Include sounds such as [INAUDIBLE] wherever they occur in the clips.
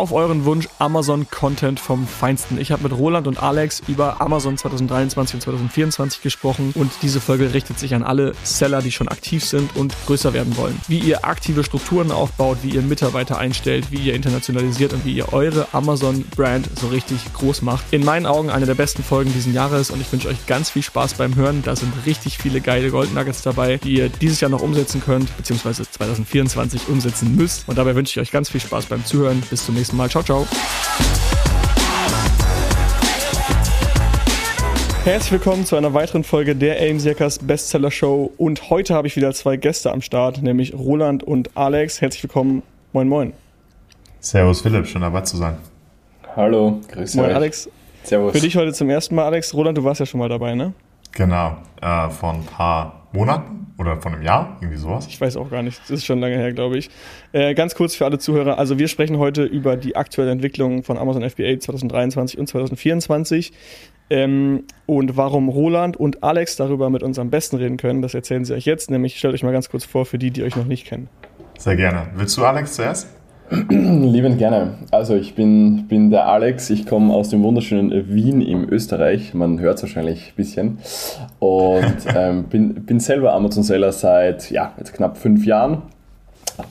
auf euren Wunsch Amazon-Content vom Feinsten. Ich habe mit Roland und Alex über Amazon 2023 und 2024 gesprochen und diese Folge richtet sich an alle Seller, die schon aktiv sind und größer werden wollen. Wie ihr aktive Strukturen aufbaut, wie ihr Mitarbeiter einstellt, wie ihr internationalisiert und wie ihr eure Amazon-Brand so richtig groß macht. In meinen Augen eine der besten Folgen diesen Jahres und ich wünsche euch ganz viel Spaß beim Hören. Da sind richtig viele geile Gold Nuggets dabei, die ihr dieses Jahr noch umsetzen könnt, beziehungsweise 2024 umsetzen müsst. Und dabei wünsche ich euch ganz viel Spaß beim Zuhören. Bis zum nächsten Mal. Ciao, ciao. Herzlich willkommen zu einer weiteren Folge der AIMSERKers Bestseller Show. Und heute habe ich wieder zwei Gäste am Start, nämlich Roland und Alex. Herzlich willkommen. Moin, moin. Servus Philipp, schön dabei zu sein. Hallo, grüß moin, euch. Alex. Servus. Für dich heute zum ersten Mal, Alex. Roland, du warst ja schon mal dabei, ne? Genau, äh, vor ein paar Monaten oder vor einem Jahr, irgendwie sowas. Ich weiß auch gar nicht, das ist schon lange her, glaube ich. Äh, ganz kurz für alle Zuhörer, also wir sprechen heute über die aktuelle Entwicklung von Amazon FBA 2023 und 2024. Ähm, und warum Roland und Alex darüber mit uns am besten reden können, das erzählen sie euch jetzt. Nämlich stellt euch mal ganz kurz vor für die, die euch noch nicht kennen. Sehr gerne. Willst du Alex zuerst? [CLEARS THROAT] Liebend gerne. Also ich bin, bin der Alex, ich komme aus dem wunderschönen Wien im Österreich, man hört es wahrscheinlich ein bisschen und [LAUGHS] ähm, bin, bin selber Amazon-Seller seit ja, jetzt knapp fünf Jahren.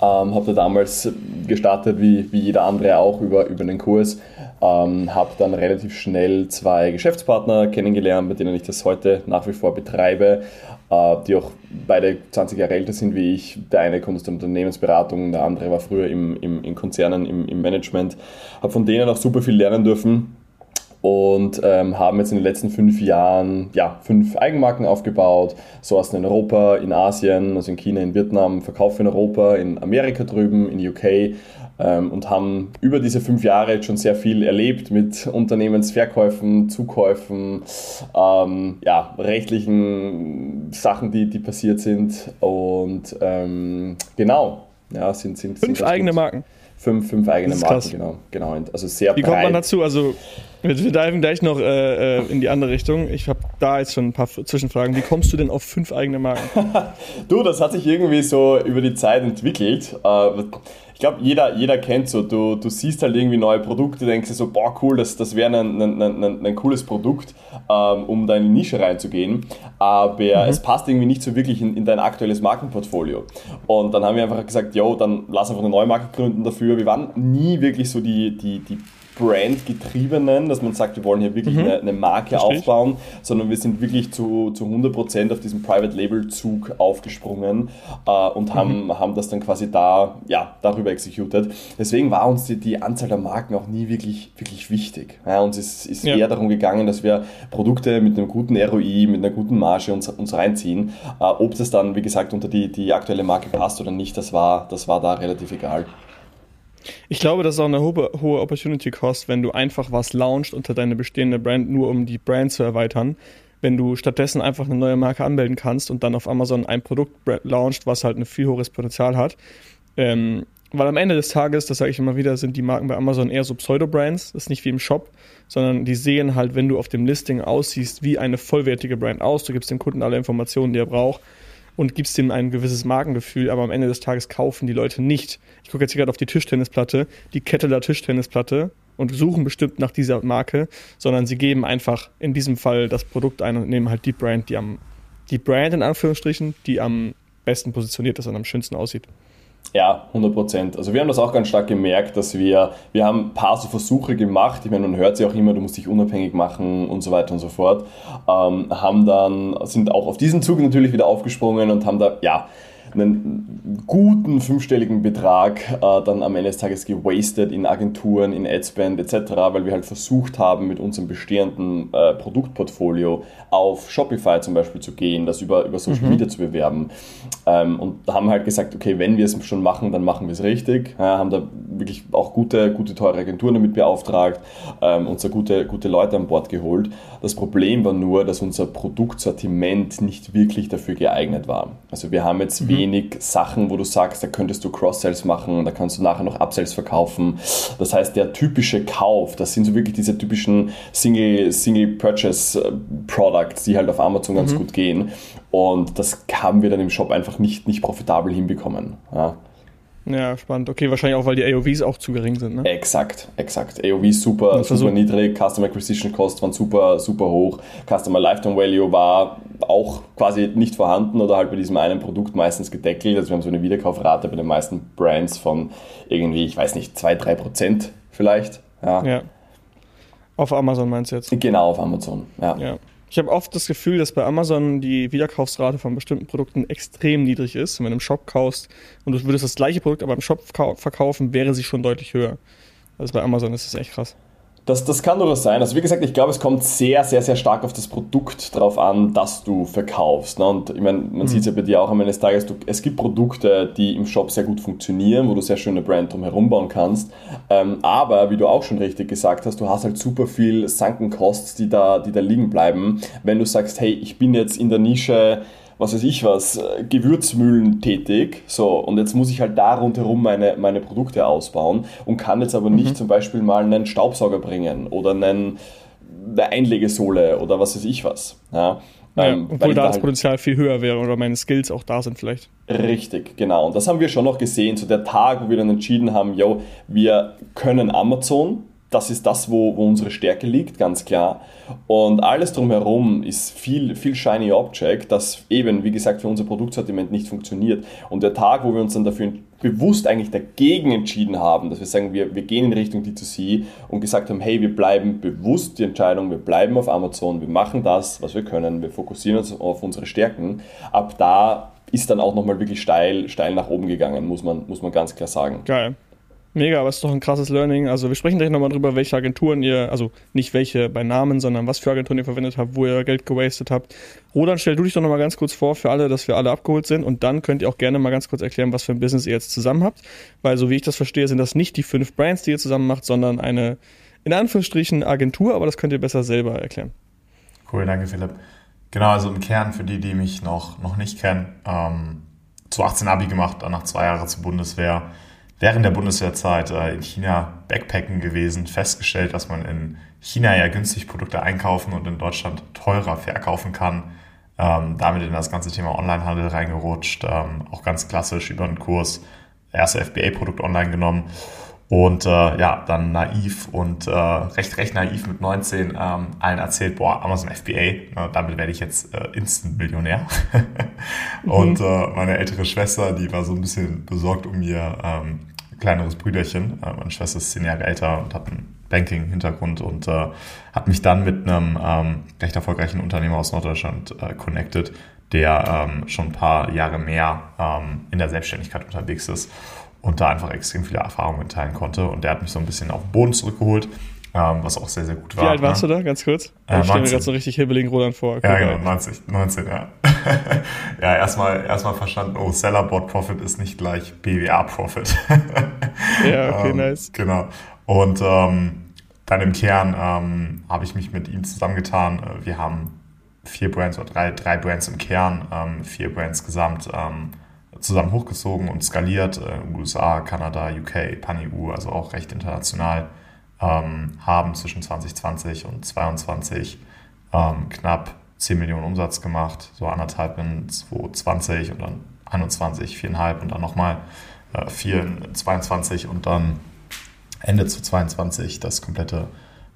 Ähm, habe da damals gestartet, wie, wie jeder andere auch, über, über den Kurs. Ähm, habe dann relativ schnell zwei Geschäftspartner kennengelernt, mit denen ich das heute nach wie vor betreibe. Äh, die auch beide 20 Jahre älter sind wie ich. Der eine kommt aus der Unternehmensberatung, der andere war früher im, im, in Konzernen, im, im Management. Habe von denen auch super viel lernen dürfen und ähm, haben jetzt in den letzten fünf Jahren ja, fünf Eigenmarken aufgebaut, sourcen in Europa, in Asien, also in China, in Vietnam, verkaufen in Europa, in Amerika drüben, in UK und haben über diese fünf Jahre jetzt schon sehr viel erlebt mit Unternehmensverkäufen, Zukäufen, ähm, ja, rechtlichen Sachen, die, die passiert sind und ähm, genau, ja, sind, sind, fünf sind eigene gut. Marken. Fünf, fünf eigene Marken, genau, genau. Also sehr Wie breit. kommt man dazu? Also wir, wir diven gleich noch äh, äh, in die andere Richtung. Ich habe da jetzt schon ein paar Zwischenfragen. Wie kommst du denn auf fünf eigene Marken? [LAUGHS] du, das hat sich irgendwie so über die Zeit entwickelt. Äh, ich glaube, jeder, jeder kennt so, du, du siehst halt irgendwie neue Produkte, denkst dir so, boah, cool, das, das wäre ein, ein, ein, ein, cooles Produkt, ähm, um da in die Nische reinzugehen. Aber mhm. es passt irgendwie nicht so wirklich in, in dein aktuelles Markenportfolio. Und dann haben wir einfach gesagt, yo, dann lass einfach eine neue Marke gründen dafür. Wir waren nie wirklich so die, die, die Brand-getriebenen, dass man sagt, wir wollen hier wirklich mhm. eine, eine, Marke Verstehe aufbauen, sondern wir sind wirklich zu, zu 100% auf diesen Private-Label-Zug aufgesprungen äh, und haben, mhm. haben das dann quasi da, ja, darüber executed. Deswegen war uns die, die Anzahl der Marken auch nie wirklich, wirklich wichtig. Ja, uns ist, ist ja. eher darum gegangen, dass wir Produkte mit einem guten ROI, mit einer guten Marge uns, uns reinziehen. Äh, ob das dann, wie gesagt, unter die, die aktuelle Marke passt oder nicht, das war, das war da relativ egal. Ich glaube, das ist auch eine hohe, hohe Opportunity Cost, wenn du einfach was launchst unter deine bestehende Brand, nur um die Brand zu erweitern. Wenn du stattdessen einfach eine neue Marke anmelden kannst und dann auf Amazon ein Produkt launcht, was halt ein viel höheres Potenzial hat. Ähm, weil am Ende des Tages, das sage ich immer wieder, sind die Marken bei Amazon eher so Pseudo-Brands. Das ist nicht wie im Shop, sondern die sehen halt, wenn du auf dem Listing aussiehst, wie eine vollwertige Brand aus. Du gibst dem Kunden alle Informationen, die er braucht und gibst ihm ein gewisses Markengefühl, aber am Ende des Tages kaufen die Leute nicht. Ich gucke jetzt hier gerade auf die Tischtennisplatte, die Kette der Tischtennisplatte und suchen bestimmt nach dieser Marke, sondern sie geben einfach in diesem Fall das Produkt ein und nehmen halt die Brand, die am, die Brand in Anführungsstrichen, die am besten positioniert ist und am schönsten aussieht. Ja, 100 Prozent. Also wir haben das auch ganz stark gemerkt, dass wir, wir haben ein paar so Versuche gemacht, ich meine, man hört sie auch immer, du musst dich unabhängig machen und so weiter und so fort, ähm, haben dann, sind auch auf diesen Zug natürlich wieder aufgesprungen und haben da, ja, einen guten fünfstelligen Betrag äh, dann am Ende des Tages gewastet in Agenturen, in Adspend etc., weil wir halt versucht haben, mit unserem bestehenden äh, Produktportfolio auf Shopify zum Beispiel zu gehen, das über, über Social mhm. Media zu bewerben. Ähm, und haben halt gesagt, okay, wenn wir es schon machen, dann machen wir es richtig. Ja, haben da wirklich auch gute, gute teure Agenturen damit beauftragt, ähm, uns da gute, gute Leute an Bord geholt. Das Problem war nur, dass unser Produktsortiment nicht wirklich dafür geeignet war. Also wir haben jetzt mhm wenig Sachen, wo du sagst, da könntest du Cross-Sales machen, da kannst du nachher noch Upsells verkaufen. Das heißt, der typische Kauf, das sind so wirklich diese typischen Single, Single Purchase äh, Products, die halt auf Amazon ganz mhm. gut gehen. Und das haben wir dann im Shop einfach nicht, nicht profitabel hinbekommen. Ja. Ja, spannend. Okay, wahrscheinlich auch, weil die AOVs auch zu gering sind, ne? Exakt, exakt. AOVs super, super so niedrig, Customer Acquisition Cost waren super, super hoch, Customer Lifetime Value war auch quasi nicht vorhanden oder halt bei diesem einen Produkt meistens gedeckelt. Also wir haben so eine Wiederkaufrate bei den meisten Brands von irgendwie, ich weiß nicht, 2-3 Prozent vielleicht. Ja. ja. Auf Amazon meinst du jetzt? Genau, auf Amazon, ja. ja. Ich habe oft das Gefühl, dass bei Amazon die Wiederkaufsrate von bestimmten Produkten extrem niedrig ist. Wenn du im Shop kaufst und du würdest das gleiche Produkt aber im Shop verkaufen, wäre sie schon deutlich höher. Also bei Amazon ist das echt krass. Das, das kann durchaus sein. Also wie gesagt, ich glaube, es kommt sehr, sehr, sehr stark auf das Produkt drauf an, das du verkaufst. Ne? Und ich meine, man mhm. sieht es ja bei dir auch am Ende des Tages, du, es gibt Produkte, die im Shop sehr gut funktionieren, wo du sehr schöne Brand drumherum bauen kannst. Ähm, aber, wie du auch schon richtig gesagt hast, du hast halt super viel Costs, die da, die da liegen bleiben. Wenn du sagst, hey, ich bin jetzt in der Nische was weiß ich was, äh, Gewürzmühlen tätig. So, und jetzt muss ich halt da rundherum meine, meine Produkte ausbauen und kann jetzt aber nicht mhm. zum Beispiel mal einen Staubsauger bringen oder einen, eine Einlegesohle oder was weiß ich was. Ja. Ja, ähm, obwohl da das halt Potenzial viel höher wäre oder meine Skills auch da sind vielleicht. Richtig, genau. Und das haben wir schon noch gesehen. So der Tag, wo wir dann entschieden haben, yo, wir können Amazon, das ist das, wo, wo unsere Stärke liegt, ganz klar. Und alles drumherum ist viel, viel shiny Object, das eben, wie gesagt, für unser Produktsortiment nicht funktioniert. Und der Tag, wo wir uns dann dafür bewusst eigentlich dagegen entschieden haben, dass wir sagen, wir, wir gehen in Richtung D2C und gesagt haben, hey, wir bleiben bewusst die Entscheidung, wir bleiben auf Amazon, wir machen das, was wir können, wir fokussieren uns auf unsere Stärken. Ab da ist dann auch nochmal wirklich steil, steil nach oben gegangen, muss man, muss man ganz klar sagen. Geil. Mega, aber es ist doch ein krasses Learning. Also wir sprechen gleich nochmal drüber, welche Agenturen ihr, also nicht welche bei Namen, sondern was für Agenturen ihr verwendet habt, wo ihr Geld gewastet habt. Rodan, stell du dich doch nochmal ganz kurz vor für alle, dass wir alle abgeholt sind und dann könnt ihr auch gerne mal ganz kurz erklären, was für ein Business ihr jetzt zusammen habt. Weil so wie ich das verstehe, sind das nicht die fünf Brands, die ihr zusammen macht, sondern eine, in Anführungsstrichen, Agentur, aber das könnt ihr besser selber erklären. Cool, danke Philipp. Genau, also im Kern für die, die mich noch, noch nicht kennen, ähm, zu 18 Abi gemacht, nach zwei Jahren zur Bundeswehr während der Bundeswehrzeit äh, in China Backpacken gewesen, festgestellt, dass man in China ja günstig Produkte einkaufen und in Deutschland teurer verkaufen kann. Ähm, damit in das ganze Thema Onlinehandel reingerutscht, ähm, auch ganz klassisch über einen Kurs, erste FBA-Produkt online genommen und äh, ja, dann naiv und äh, recht, recht naiv mit 19 ähm, allen erzählt, boah, Amazon FBA, äh, damit werde ich jetzt äh, Instant-Millionär. [LAUGHS] mhm. Und äh, meine ältere Schwester, die war so ein bisschen besorgt um ihr ähm, kleineres Brüderchen. Äh, meine Schwester ist zehn Jahre älter und hat einen Banking-Hintergrund und äh, hat mich dann mit einem ähm, recht erfolgreichen Unternehmer aus Norddeutschland äh, connected, der ähm, schon ein paar Jahre mehr ähm, in der Selbstständigkeit unterwegs ist und da einfach extrem viele Erfahrungen teilen konnte. Und der hat mich so ein bisschen auf den Boden zurückgeholt, ähm, was auch sehr, sehr gut war. Wie alt warst ne? du da, ganz kurz? Äh, ich stelle mir gerade so richtig hibbeligen Roland vor. Okay, ja, genau, 90, 19, ja. [LAUGHS] ja, erstmal erstmal verstanden, oh, Sellerboard Profit ist nicht gleich BWA Profit. [LAUGHS] ja, okay, ähm, nice. Genau. Und ähm, dann im Kern ähm, habe ich mich mit ihm zusammengetan. Wir haben vier Brands oder drei, drei Brands im Kern, ähm, vier Brands gesamt ähm, zusammen hochgezogen und skaliert. Äh, USA, Kanada, UK, Pan-EU, also auch recht international. Ähm, haben zwischen 2020 und 2022 ähm, knapp 10 Millionen Umsatz gemacht, so anderthalb in 2020 und dann 21, viereinhalb und dann nochmal äh, vier in 22 und dann Ende zu 22 das komplette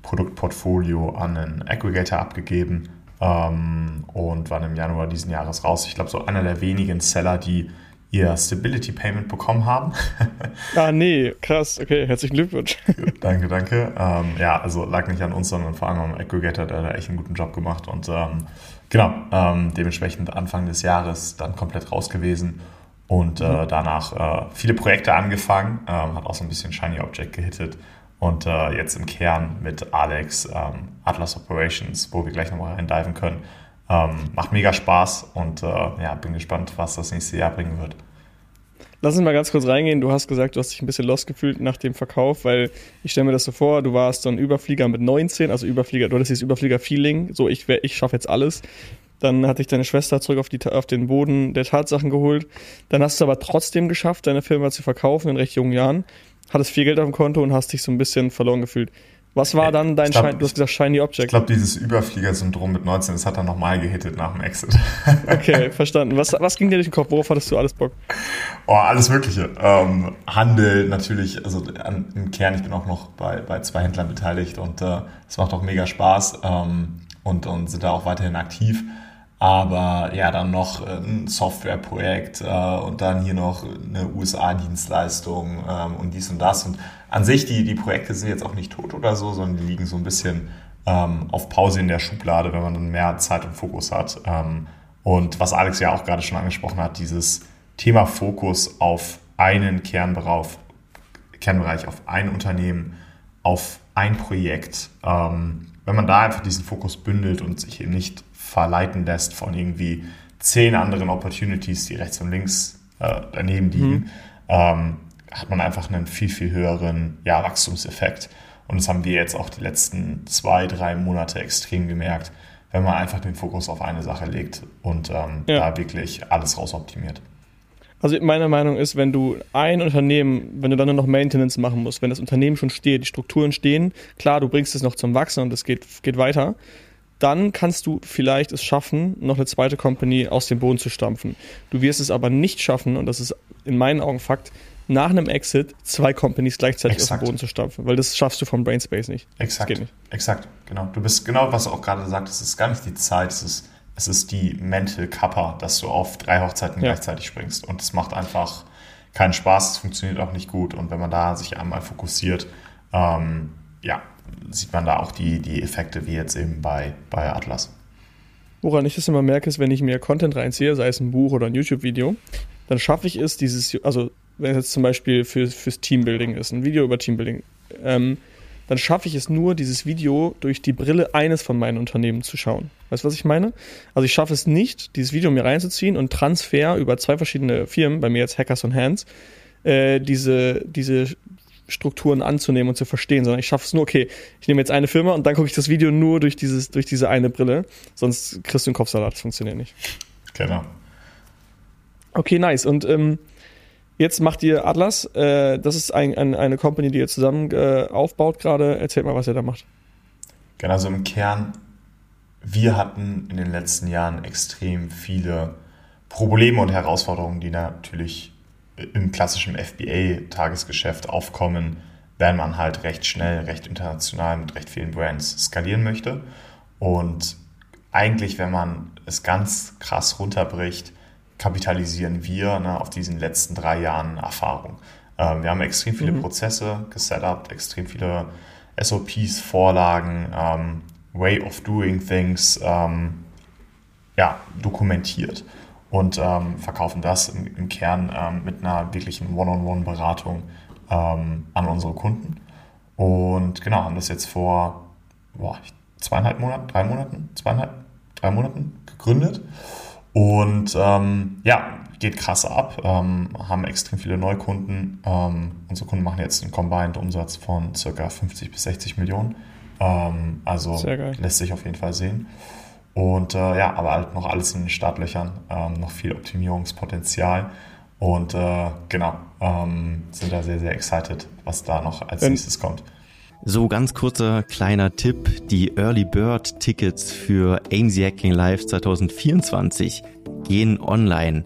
Produktportfolio an einen Aggregator abgegeben ähm, und waren im Januar diesen Jahres raus. Ich glaube, so einer der wenigen Seller, die ihr Stability Payment bekommen haben. [LAUGHS] ah, nee, krass. Okay, herzlichen Glückwunsch. danke, danke. Ähm, ja, also lag nicht an uns, sondern vor allem am Aggregator, der hat echt einen guten Job gemacht und ähm, genau, ähm, dementsprechend Anfang des Jahres dann komplett raus gewesen und äh, mhm. danach äh, viele Projekte angefangen, ähm, hat auch so ein bisschen Shiny Object gehittet und äh, jetzt im Kern mit Alex ähm, Atlas Operations, wo wir gleich nochmal reindiven können, ähm, macht mega Spaß und äh, ja, bin gespannt, was das nächste Jahr bringen wird. Lass uns mal ganz kurz reingehen. Du hast gesagt, du hast dich ein bisschen lost gefühlt nach dem Verkauf, weil ich stelle mir das so vor, du warst so ein Überflieger mit 19, also Überflieger, du hattest dieses Überflieger-Feeling, so ich, ich schaffe jetzt alles. Dann hat dich deine Schwester zurück auf, die, auf den Boden der Tatsachen geholt. Dann hast du aber trotzdem geschafft, deine Firma zu verkaufen in recht jungen Jahren. Hattest viel Geld auf dem Konto und hast dich so ein bisschen verloren gefühlt. Was war dann dein glaub, Shiny, du hast gesagt Shiny Object? Ich glaube, dieses Überflieger-Syndrom mit 19, das hat er nochmal gehittet nach dem Exit. [LAUGHS] okay, verstanden. Was, was ging dir durch den Kopf? Worauf hattest du alles Bock? Oh, alles Mögliche. Ähm, Handel natürlich, also an, im Kern, ich bin auch noch bei, bei zwei Händlern beteiligt und äh, es äh, macht auch mega Spaß ähm, und, und sind da auch weiterhin aktiv. Aber ja, dann noch ein Softwareprojekt äh, und dann hier noch eine USA-Dienstleistung ähm, und dies und das. Und an sich, die, die Projekte sind jetzt auch nicht tot oder so, sondern die liegen so ein bisschen ähm, auf Pause in der Schublade, wenn man dann mehr Zeit und Fokus hat. Ähm, und was Alex ja auch gerade schon angesprochen hat, dieses Thema Fokus auf einen Kernbereich, Kernbereich auf ein Unternehmen, auf ein Projekt. Ähm, wenn man da einfach diesen Fokus bündelt und sich eben nicht verleiten lässt von irgendwie zehn anderen Opportunities, die rechts und links äh, daneben liegen, mhm. ähm, hat man einfach einen viel, viel höheren ja, Wachstumseffekt. Und das haben wir jetzt auch die letzten zwei, drei Monate extrem gemerkt, wenn man einfach den Fokus auf eine Sache legt und ähm, ja. da wirklich alles rausoptimiert. Also meine Meinung ist, wenn du ein Unternehmen, wenn du dann nur noch Maintenance machen musst, wenn das Unternehmen schon steht, die Strukturen stehen, klar, du bringst es noch zum Wachsen und es geht, geht weiter, dann kannst du vielleicht es schaffen, noch eine zweite Company aus dem Boden zu stampfen. Du wirst es aber nicht schaffen, und das ist in meinen Augen Fakt, nach einem Exit zwei Companies gleichzeitig Exakt. aus dem Boden zu stampfen, weil das schaffst du vom Brainspace nicht. Exakt. Nicht. Exakt, genau. Du bist genau, was du auch gerade sagst, es ist gar nicht die Zeit, es ist es ist die Mental Kappa, dass du auf drei Hochzeiten ja. gleichzeitig springst. Und es macht einfach keinen Spaß, es funktioniert auch nicht gut. Und wenn man da sich einmal fokussiert, ähm, ja, sieht man da auch die, die Effekte wie jetzt eben bei, bei Atlas. Woran ich das immer merke, ist, wenn ich mir Content reinziehe, sei es ein Buch oder ein YouTube-Video, dann schaffe ich es, dieses, also wenn es jetzt zum Beispiel für, fürs Teambuilding ist, ein Video über Teambuilding, ähm, dann schaffe ich es nur, dieses Video durch die Brille eines von meinen Unternehmen zu schauen. Weißt du, was ich meine? Also ich schaffe es nicht, dieses Video mir reinzuziehen und Transfer über zwei verschiedene Firmen, bei mir jetzt Hackers und Hands, äh, diese, diese Strukturen anzunehmen und zu verstehen, sondern ich schaffe es nur, okay, ich nehme jetzt eine Firma und dann gucke ich das Video nur durch, dieses, durch diese eine Brille, sonst kriegst du einen Kopfsalat, das funktioniert nicht. Genau. Okay, nice. Und ähm, Jetzt macht ihr Atlas. Äh, das ist ein, ein, eine Company, die ihr zusammen äh, aufbaut gerade. Erzählt mal, was ihr da macht. Genau, also im Kern, wir hatten in den letzten Jahren extrem viele Probleme und Herausforderungen, die natürlich im klassischen FBA-Tagesgeschäft aufkommen, wenn man halt recht schnell, recht international mit recht vielen Brands skalieren möchte. Und eigentlich, wenn man es ganz krass runterbricht, kapitalisieren wir ne, auf diesen letzten drei Jahren Erfahrung. Ähm, wir haben extrem viele mhm. Prozesse gesetupt, extrem viele SOPs, Vorlagen, ähm, Way of Doing Things ähm, ja, dokumentiert und ähm, verkaufen das im, im Kern ähm, mit einer wirklichen One-on-One-Beratung ähm, an unsere Kunden. Und genau, haben das jetzt vor boah, zweieinhalb Monaten, drei Monaten, zweieinhalb, drei Monaten gegründet und ähm, ja, geht krass ab, ähm, haben extrem viele Neukunden. Ähm, unsere Kunden machen jetzt einen Combined Umsatz von ca. 50 bis 60 Millionen. Also lässt sich auf jeden Fall sehen. Und äh, ja, aber halt noch alles in den Startlöchern, ähm, noch viel Optimierungspotenzial. Und äh, genau, ähm, sind da sehr, sehr excited, was da noch als Wenn, nächstes kommt. So ganz kurzer kleiner Tipp. Die Early Bird Tickets für AMZ Hacking Live 2024 gehen online.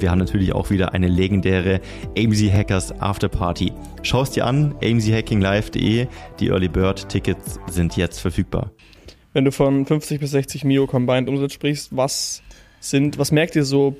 wir haben natürlich auch wieder eine legendäre AMZ Hackers Afterparty. Schau es dir an, amzhackinglive.de. Die Early Bird Tickets sind jetzt verfügbar. Wenn du von 50 bis 60 Mio Combined Umsatz sprichst, was sind, was merkt ihr so?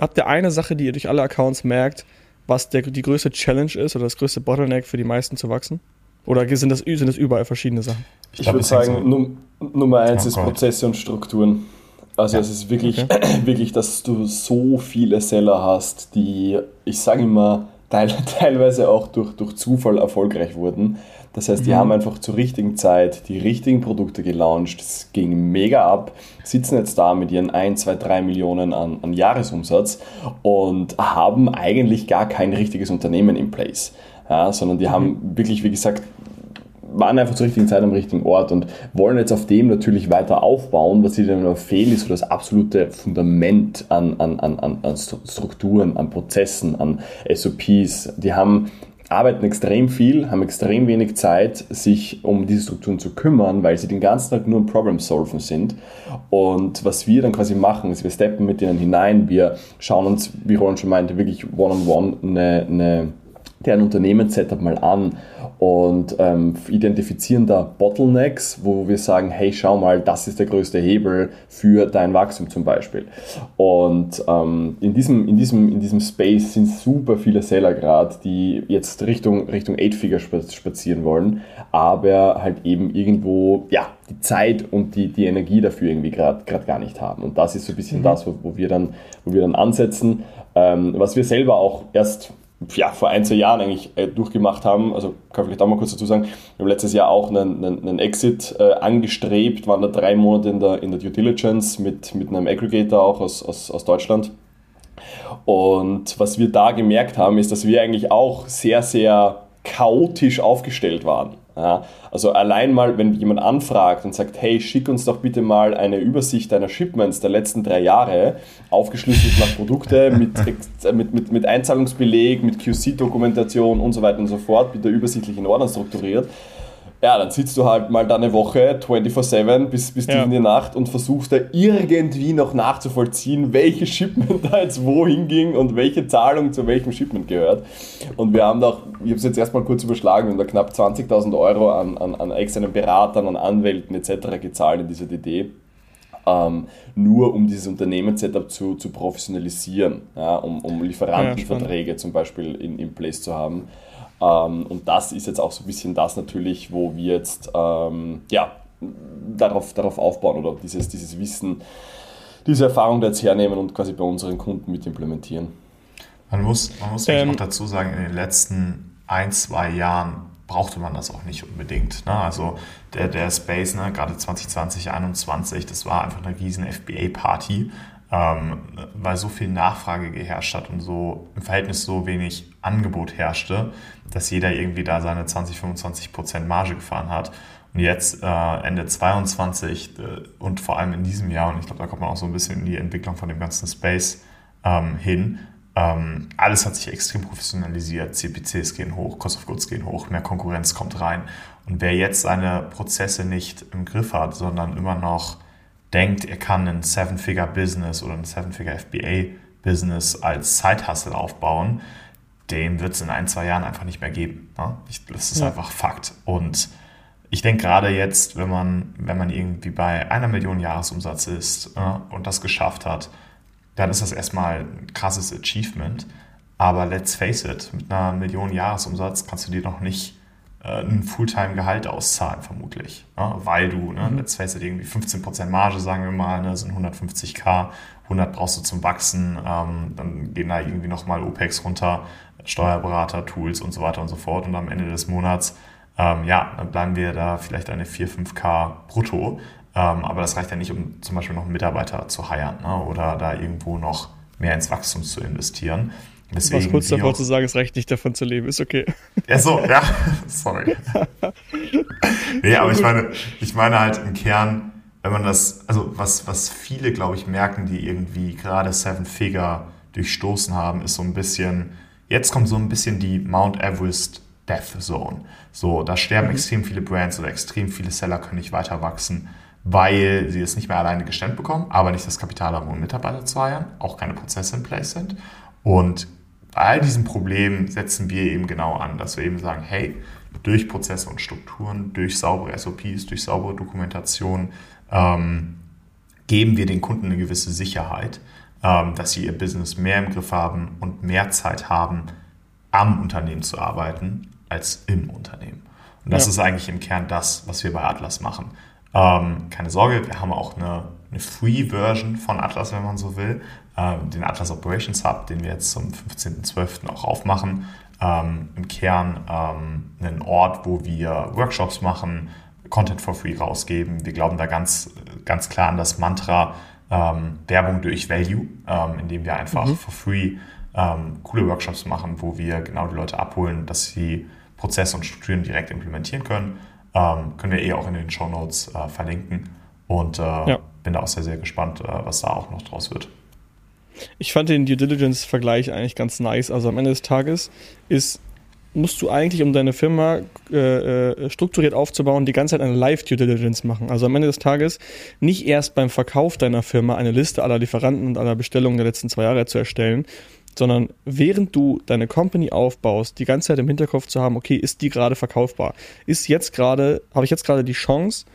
Habt ihr eine Sache, die ihr durch alle Accounts merkt, was der, die größte Challenge ist oder das größte Bottleneck für die meisten zu wachsen? Oder sind das, sind das überall verschiedene Sachen? Ich, ich würde sagen, Num Nummer eins oh ist Prozesse und Strukturen. Also ja. es ist wirklich, okay. [CLEARS THROAT] wirklich, dass du so viele Seller hast, die, ich sage immer, teil, [LAUGHS] teilweise auch durch, durch Zufall erfolgreich wurden. Das heißt, die mhm. haben einfach zur richtigen Zeit die richtigen Produkte gelauncht. Es ging mega ab, sitzen jetzt da mit ihren 1, 2, 3 Millionen an, an Jahresumsatz und haben eigentlich gar kein richtiges Unternehmen in place. Ja, sondern die mhm. haben wirklich, wie gesagt, waren einfach zur richtigen Zeit am richtigen Ort und wollen jetzt auf dem natürlich weiter aufbauen. Was ihnen aber fehlt, ist so das absolute Fundament an, an, an, an Strukturen, an Prozessen, an SOPs. Die haben arbeiten extrem viel, haben extrem wenig Zeit, sich um diese Strukturen zu kümmern, weil sie den ganzen Tag nur im Problem-Solven sind. Und was wir dann quasi machen, ist, wir steppen mit ihnen hinein, wir schauen uns, wie Roland schon meinte, wirklich one-on-one -on -one eine, eine deren Unternehmenssetup mal an und ähm, identifizieren da Bottlenecks, wo wir sagen, hey, schau mal, das ist der größte Hebel für dein Wachstum zum Beispiel. Und ähm, in, diesem, in, diesem, in diesem Space sind super viele Seller gerade, die jetzt Richtung, Richtung Eight-Figure spazieren wollen, aber halt eben irgendwo, ja, die Zeit und die, die Energie dafür irgendwie gerade gar nicht haben. Und das ist so ein bisschen mhm. das, wo, wo, wir dann, wo wir dann ansetzen. Ähm, was wir selber auch erst ja, vor ein, zwei Jahren eigentlich äh, durchgemacht haben. Also kann ich vielleicht auch mal kurz dazu sagen, wir haben letztes Jahr auch einen, einen, einen Exit äh, angestrebt, waren da drei Monate in der, in der Due Diligence mit, mit einem Aggregator auch aus, aus, aus Deutschland. Und was wir da gemerkt haben, ist, dass wir eigentlich auch sehr, sehr chaotisch aufgestellt waren. Ja, also allein mal, wenn jemand anfragt und sagt, hey, schick uns doch bitte mal eine Übersicht deiner Shipments der letzten drei Jahre, aufgeschlüsselt nach Produkte, [LAUGHS] mit, mit, mit, mit Einzahlungsbeleg, mit QC-Dokumentation und so weiter und so fort, bitte übersichtlich in Ordnung strukturiert, ja, dann sitzt du halt mal da eine Woche 24-7 bis, bis ja. in die Nacht und versuchst da irgendwie noch nachzuvollziehen, welches Shipment [LAUGHS] da jetzt wohin ging und welche Zahlung zu welchem Shipment gehört. Und wir haben doch, ich habe es jetzt erstmal kurz überschlagen, wir haben da knapp 20.000 Euro an, an, an externen Beratern, an Anwälten etc. gezahlt in dieser DD. Ähm, nur um dieses Unternehmenssetup zu, zu professionalisieren, ja, um, um Lieferantenverträge ja, zum Beispiel in, in place zu haben. Ähm, und das ist jetzt auch so ein bisschen das natürlich, wo wir jetzt ähm, ja, darauf, darauf aufbauen oder dieses, dieses Wissen, diese Erfahrung da jetzt hernehmen und quasi bei unseren Kunden mit implementieren. Man muss, man muss ähm, auch dazu sagen, in den letzten ein, zwei Jahren brauchte man das auch nicht unbedingt. Ne? Also der, der Space, ne, gerade 2020, 2021, das war einfach eine riesen FBA-Party ähm, weil so viel Nachfrage geherrscht hat und so im Verhältnis so wenig Angebot herrschte, dass jeder irgendwie da seine 20, 25 Prozent Marge gefahren hat. Und jetzt äh, Ende 22 äh, und vor allem in diesem Jahr, und ich glaube, da kommt man auch so ein bisschen in die Entwicklung von dem ganzen Space ähm, hin, ähm, alles hat sich extrem professionalisiert, CPCs gehen hoch, Cost of Goods gehen hoch, mehr Konkurrenz kommt rein. Und wer jetzt seine Prozesse nicht im Griff hat, sondern immer noch denkt, er kann ein Seven-Figure-Business oder ein Seven-Figure-FBA-Business als Side-Hustle aufbauen, dem wird es in ein, zwei Jahren einfach nicht mehr geben. Ne? Ich, das ist ja. einfach Fakt. Und ich denke gerade jetzt, wenn man, wenn man irgendwie bei einer Million Jahresumsatz ist äh, und das geschafft hat, dann ist das erstmal ein krasses Achievement. Aber let's face it, mit einer Million Jahresumsatz kannst du dir noch nicht äh, ein Fulltime-Gehalt auszahlen, vermutlich. Ja, weil du, ne, mhm. let's face it, irgendwie 15% Marge, sagen wir mal, ne, sind 150k, 100 brauchst du zum Wachsen, ähm, dann gehen da irgendwie nochmal OPEX runter, Steuerberater, Tools und so weiter und so fort. Und am Ende des Monats, ähm, ja, dann bleiben wir da vielleicht eine 4, 5k brutto. Ähm, aber das reicht ja nicht, um zum Beispiel noch einen Mitarbeiter zu heiren ne, oder da irgendwo noch mehr ins Wachstum zu investieren. Deswegen Was kurz davor zu sagen, es reicht nicht davon zu leben, ist okay. Ja, so, ja, [LAUGHS] sorry. nee, aber ich meine, ich meine halt im Kern, wenn man das, also was, was viele, glaube ich, merken, die irgendwie gerade Seven Figure durchstoßen haben, ist so ein bisschen, jetzt kommt so ein bisschen die Mount Everest Death Zone. So, da sterben mhm. extrem viele Brands oder extrem viele Seller können nicht weiter wachsen, weil sie es nicht mehr alleine gestemmt bekommen, aber nicht das Kapital haben, um Mitarbeiter zu heiren, auch keine Prozesse in place sind. Und bei all diesen Problemen setzen wir eben genau an, dass wir eben sagen, hey, durch Prozesse und Strukturen, durch saubere SOPs, durch saubere Dokumentation ähm, geben wir den Kunden eine gewisse Sicherheit, dass sie ihr Business mehr im Griff haben und mehr Zeit haben, am Unternehmen zu arbeiten, als im Unternehmen. Und das ja. ist eigentlich im Kern das, was wir bei Atlas machen. Ähm, keine Sorge, wir haben auch eine eine Free-Version von Atlas, wenn man so will, äh, den Atlas Operations Hub, den wir jetzt zum 15.12. auch aufmachen. Ähm, Im Kern ähm, einen Ort, wo wir Workshops machen, Content for Free rausgeben. Wir glauben da ganz, ganz klar an das Mantra ähm, Werbung durch Value, ähm, indem wir einfach mhm. for free ähm, coole Workshops machen, wo wir genau die Leute abholen, dass sie Prozesse und Strukturen direkt implementieren können. Ähm, können wir eh auch in den Show Notes äh, verlinken. Und äh, ja. bin da auch sehr, sehr gespannt, äh, was da auch noch draus wird. Ich fand den Due Diligence-Vergleich eigentlich ganz nice. Also am Ende des Tages ist, musst du eigentlich, um deine Firma äh, äh, strukturiert aufzubauen, die ganze Zeit eine Live-Due Diligence machen. Also am Ende des Tages nicht erst beim Verkauf deiner Firma eine Liste aller Lieferanten und aller Bestellungen der letzten zwei Jahre zu erstellen, sondern während du deine Company aufbaust, die ganze Zeit im Hinterkopf zu haben, okay, ist die gerade verkaufbar? Ist jetzt gerade, habe ich jetzt gerade die Chance,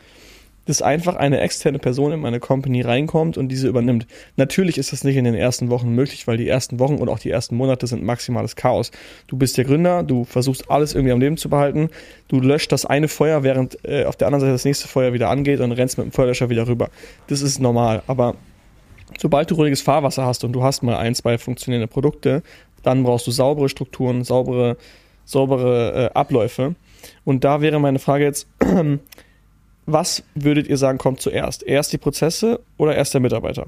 dass einfach eine externe Person in meine Company reinkommt und diese übernimmt. Natürlich ist das nicht in den ersten Wochen möglich, weil die ersten Wochen und auch die ersten Monate sind maximales Chaos. Du bist der Gründer, du versuchst alles irgendwie am Leben zu behalten, du löscht das eine Feuer, während äh, auf der anderen Seite das nächste Feuer wieder angeht und rennst mit dem Feuerlöscher wieder rüber. Das ist normal, aber sobald du ruhiges Fahrwasser hast und du hast mal ein, zwei funktionierende Produkte, dann brauchst du saubere Strukturen, saubere, saubere äh, Abläufe. Und da wäre meine Frage jetzt, [CLEARS THROAT] was würdet ihr sagen, kommt zuerst? Erst die Prozesse oder erst der Mitarbeiter?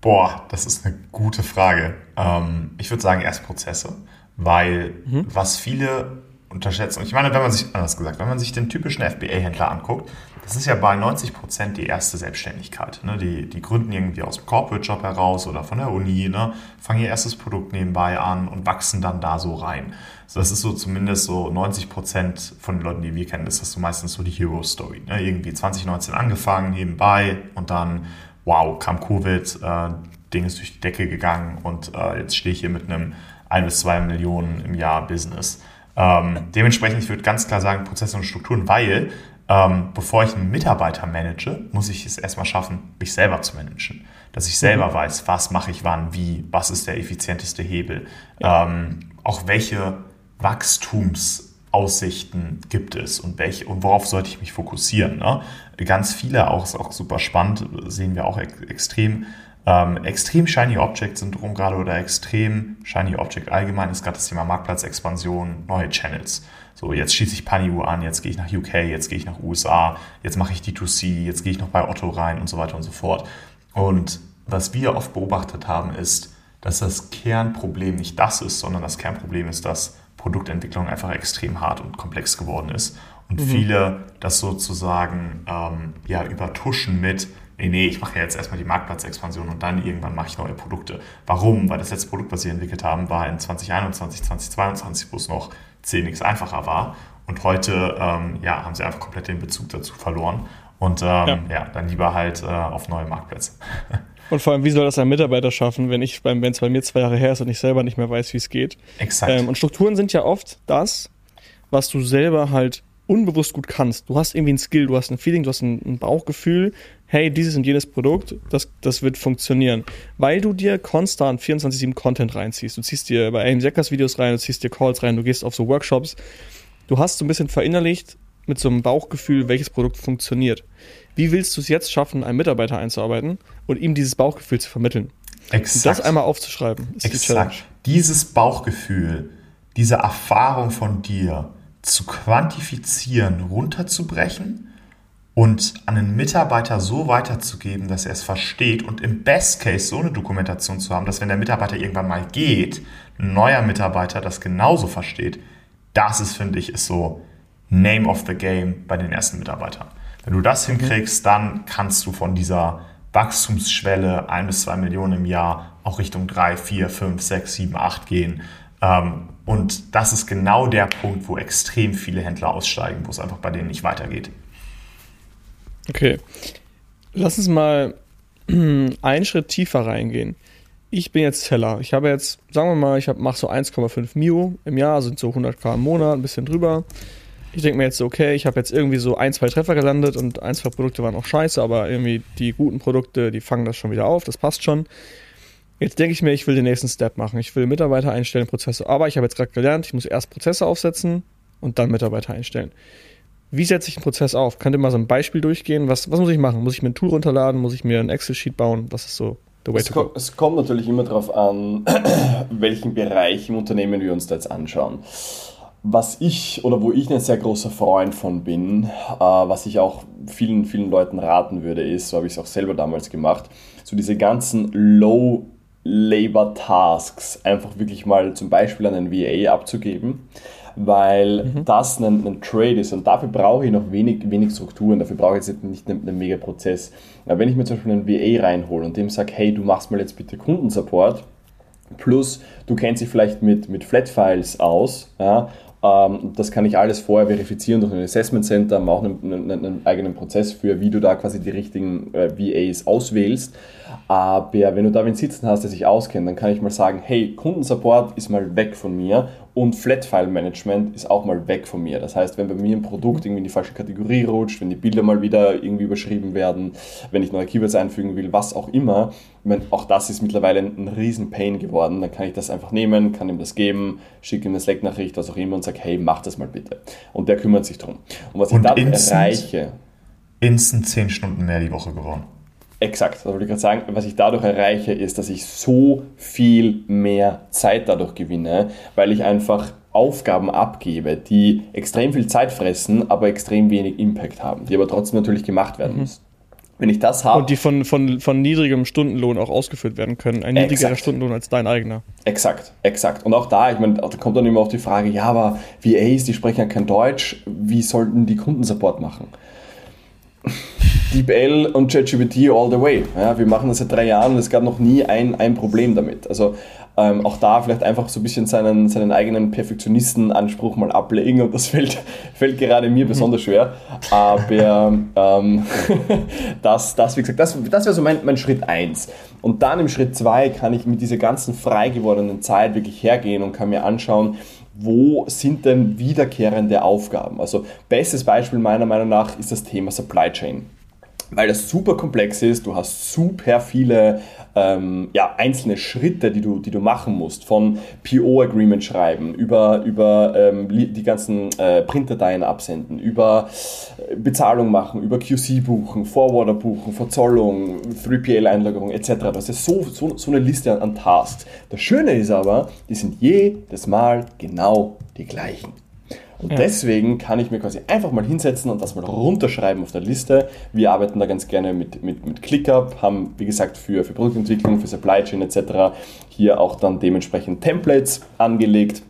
Boah, das ist eine gute Frage. Ähm, ich würde sagen erst Prozesse, weil mhm. was viele unterschätzen, und ich meine, wenn man sich, anders gesagt, wenn man sich den typischen FBA-Händler anguckt, das ist ja bei 90 Prozent die erste Selbstständigkeit. Ne? Die, die gründen irgendwie aus dem Corporate-Job heraus oder von der Uni, ne? fangen ihr erstes Produkt nebenbei an und wachsen dann da so rein. So, das ist so zumindest so 90 Prozent von den Leuten, die wir kennen, ist das so meistens so die Hero-Story. Ne? Irgendwie 2019 angefangen, nebenbei und dann, wow, kam Covid, äh, Ding ist durch die Decke gegangen und äh, jetzt stehe ich hier mit einem 1 bis 2 Millionen im Jahr Business. Ähm, dementsprechend, ich würde ganz klar sagen, Prozesse und Strukturen, weil ähm, bevor ich einen Mitarbeiter manage, muss ich es erstmal schaffen, mich selber zu managen. Dass ich selber mhm. weiß, was mache ich wann, wie, was ist der effizienteste Hebel, ja. ähm, auch welche Wachstumsaussichten gibt es und, welche, und worauf sollte ich mich fokussieren. Ne? Ganz viele, auch ist auch super spannend, sehen wir auch extrem ähm, extrem Shiny Object Syndrom gerade oder extrem Shiny Object allgemein ist gerade das Thema Marktplatzexpansion, neue Channels. So, jetzt schieße ich Paniu an, jetzt gehe ich nach UK, jetzt gehe ich nach USA, jetzt mache ich D2C, jetzt gehe ich noch bei Otto rein und so weiter und so fort. Und was wir oft beobachtet haben, ist, dass das Kernproblem nicht das ist, sondern das Kernproblem ist, dass Produktentwicklung einfach extrem hart und komplex geworden ist. Und mhm. viele das sozusagen ähm, ja, übertuschen mit, nee, nee, ich mache ja jetzt erstmal die Marktplatzexpansion und dann irgendwann mache ich neue Produkte. Warum? Weil das letzte Produkt, was sie entwickelt haben, war in 2021, 2022, wo es noch C nichts einfacher war. Und heute ähm, ja, haben sie einfach komplett den Bezug dazu verloren. Und ähm, ja. ja. dann lieber halt äh, auf neue Marktplätze. [LAUGHS] Und vor allem, wie soll das ein Mitarbeiter schaffen, wenn ich beim, wenn es bei mir zwei Jahre her ist und ich selber nicht mehr weiß, wie es geht? Exakt. Ähm, und Strukturen sind ja oft das, was du selber halt unbewusst gut kannst. Du hast irgendwie ein Skill, du hast ein Feeling, du hast ein, ein Bauchgefühl, hey, dieses und jenes Produkt, das, das wird funktionieren. Weil du dir konstant 24-7 Content reinziehst. Du ziehst dir bei AIM Jackers Videos rein, du ziehst dir Calls rein, du gehst auf so Workshops. Du hast so ein bisschen verinnerlicht mit so einem Bauchgefühl, welches Produkt funktioniert. Wie willst du es jetzt schaffen, einen Mitarbeiter einzuarbeiten und ihm dieses Bauchgefühl zu vermitteln? Exakt. Und das einmal aufzuschreiben, ist Exakt. die. Dieses Bauchgefühl, diese Erfahrung von dir, zu quantifizieren, runterzubrechen und an einen Mitarbeiter so weiterzugeben, dass er es versteht und im Best Case so eine Dokumentation zu haben, dass wenn der Mitarbeiter irgendwann mal geht, ein neuer Mitarbeiter das genauso versteht, das ist, finde ich, ist so Name of the Game bei den ersten Mitarbeitern. Wenn du das hinkriegst, dann kannst du von dieser Wachstumsschwelle ein bis zwei Millionen im Jahr auch Richtung drei, vier, fünf, sechs, sieben, acht gehen. Ähm, und das ist genau der Punkt, wo extrem viele Händler aussteigen, wo es einfach bei denen nicht weitergeht. Okay. Lass uns mal [CLEARS THROAT] einen Schritt tiefer reingehen. Ich bin jetzt Seller. Ich habe jetzt, sagen wir mal, ich mache so 1,5 Mio im Jahr, sind so 100k im Monat, ein bisschen drüber. Ich denke mir jetzt so, okay, ich habe jetzt irgendwie so ein, zwei Treffer gelandet und ein, zwei Produkte waren auch scheiße, aber irgendwie die guten Produkte, die fangen das schon wieder auf, das passt schon. Jetzt denke ich mir, ich will den nächsten Step machen. Ich will Mitarbeiter einstellen, Prozesse. Aber ich habe jetzt gerade gelernt, ich muss erst Prozesse aufsetzen und dann Mitarbeiter einstellen. Wie setze ich einen Prozess auf? Könnt ihr mal so ein Beispiel durchgehen? Was, was muss ich machen? Muss ich mir ein Tool runterladen? Muss ich mir ein Excel-Sheet bauen? Was ist so the way es to go? Es kommt natürlich immer darauf an, [CLEARS THROAT] welchen Bereich im Unternehmen wir uns da jetzt anschauen. Was ich oder wo ich ein sehr großer Freund von bin, äh, was ich auch vielen, vielen Leuten raten würde, ist, so habe ich es auch selber damals gemacht, so diese ganzen Low- Labor Tasks einfach wirklich mal zum Beispiel an einen VA abzugeben, weil mhm. das ein, ein, Trade ist und dafür brauche ich noch wenig, wenig Strukturen, dafür brauche ich jetzt nicht einen, einen mega Prozess. Aber wenn ich mir zum Beispiel einen VA reinhole und dem sage, hey, du machst mal jetzt bitte Kundensupport, plus du kennst dich vielleicht mit, mit Flat-Files aus ja, das kann ich alles vorher verifizieren durch ein Assessment Center, haben auch einen, einen, einen, eigenen Prozess für, wie du da quasi die richtigen äh, VAs auswählst. Aber wenn du da wen sitzen hast, der sich auskennt, dann kann ich mal sagen, hey, Kundensupport ist mal weg von mir und Flat-File-Management ist auch mal weg von mir. Das heißt, wenn bei mir ein Produkt irgendwie in die falsche Kategorie rutscht, wenn die Bilder mal wieder irgendwie überschrieben werden, wenn ich neue Keywords einfügen will, was auch immer, meine, auch das ist mittlerweile ein, ein riesen Pain geworden. Dann kann ich das einfach nehmen, kann ihm das geben, schicke ihm eine Slack-Nachricht, was auch immer und sage, hey, mach das mal bitte. Und der kümmert sich drum. Und was und ich dadurch instant, erreiche... Instant 10 Stunden mehr die Woche geworden. Exakt, das wollte ich gerade sagen. Was ich dadurch erreiche, ist, dass ich so viel mehr Zeit dadurch gewinne, weil ich einfach Aufgaben abgebe, die extrem viel Zeit fressen, aber extrem wenig Impact haben, die aber trotzdem natürlich gemacht werden mhm. müssen. Wenn ich das habe. Und die von, von, von niedrigem Stundenlohn auch ausgeführt werden können. Ein niedrigerer Stundenlohn als dein eigener. Exakt, exakt. Und auch da, ich meine, da kommt dann immer auch die Frage, ja, aber VAs, die sprechen ja kein Deutsch, wie sollten die Kundensupport machen? DeepL und ChatGPT all the way. Ja, wir machen das seit drei Jahren und es gab noch nie ein, ein Problem damit. Also ähm, auch da vielleicht einfach so ein bisschen seinen, seinen eigenen Perfektionistenanspruch mal ablegen und das [LAUGHS] fällt, fällt gerade mir besonders schwer. Aber ähm, [LAUGHS] das, das, wie gesagt, das, das wäre so mein, mein Schritt 1. Und dann im Schritt 2 kann ich mit dieser ganzen frei gewordenen Zeit wirklich hergehen und kann mir anschauen, wo sind denn wiederkehrende Aufgaben? Also bestes Beispiel meiner Meinung nach ist das Thema Supply Chain weil das super komplex ist. Du hast super viele ähm, ja, einzelne Schritte, die du, die du machen musst. Von PO-Agreement schreiben, über, über ähm, die ganzen äh, Printdateien absenden, über äh, Bezahlung machen, über QC buchen, Forwarder buchen, Verzollung, 3PL-Einlagerung etc. Das ist so, so, so eine Liste an, an Tasks. Das Schöne ist aber, die sind jedes Mal genau die gleichen. Und ja. deswegen kann ich mir quasi einfach mal hinsetzen und das mal runterschreiben auf der Liste. Wir arbeiten da ganz gerne mit, mit, mit ClickUp, haben, wie gesagt, für, für Produktentwicklung, für Supply Chain etc. hier auch dann dementsprechend Templates angelegt,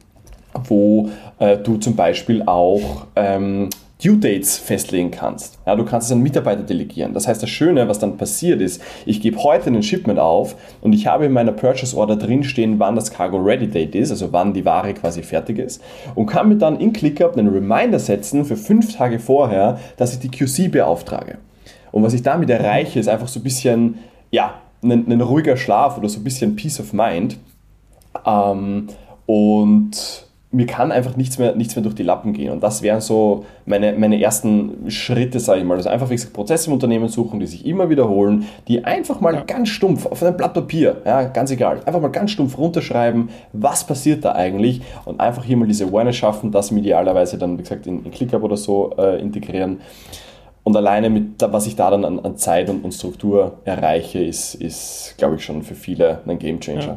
wo äh, du zum Beispiel auch ähm, Due Dates festlegen kannst. Ja, du kannst es an Mitarbeiter delegieren. Das heißt, das Schöne, was dann passiert ist, ich gebe heute einen Shipment auf und ich habe in meiner Purchase Order drinstehen, wann das Cargo Ready Date ist, also wann die Ware quasi fertig ist und kann mir dann in ClickUp einen Reminder setzen für fünf Tage vorher, dass ich die QC beauftrage. Und was ich damit erreiche, ist einfach so ein bisschen, ja, ein, ein ruhiger Schlaf oder so ein bisschen Peace of Mind. Ähm, und mir kann einfach nichts mehr, nichts mehr durch die Lappen gehen. Und das wären so meine, meine ersten Schritte, sage ich mal. Also einfach, wie gesagt, Prozesse im Unternehmen suchen, die sich immer wiederholen, die einfach mal ja. ganz stumpf auf einem Blatt Papier, ja, ganz egal, einfach mal ganz stumpf runterschreiben, was passiert da eigentlich und einfach hier mal diese Awareness schaffen, das idealerweise dann, wie gesagt, in, in ClickUp oder so äh, integrieren. Und alleine mit, was ich da dann an, an Zeit und, und, Struktur erreiche, ist, ist glaube ich, schon für viele ein Game Changer. Ja.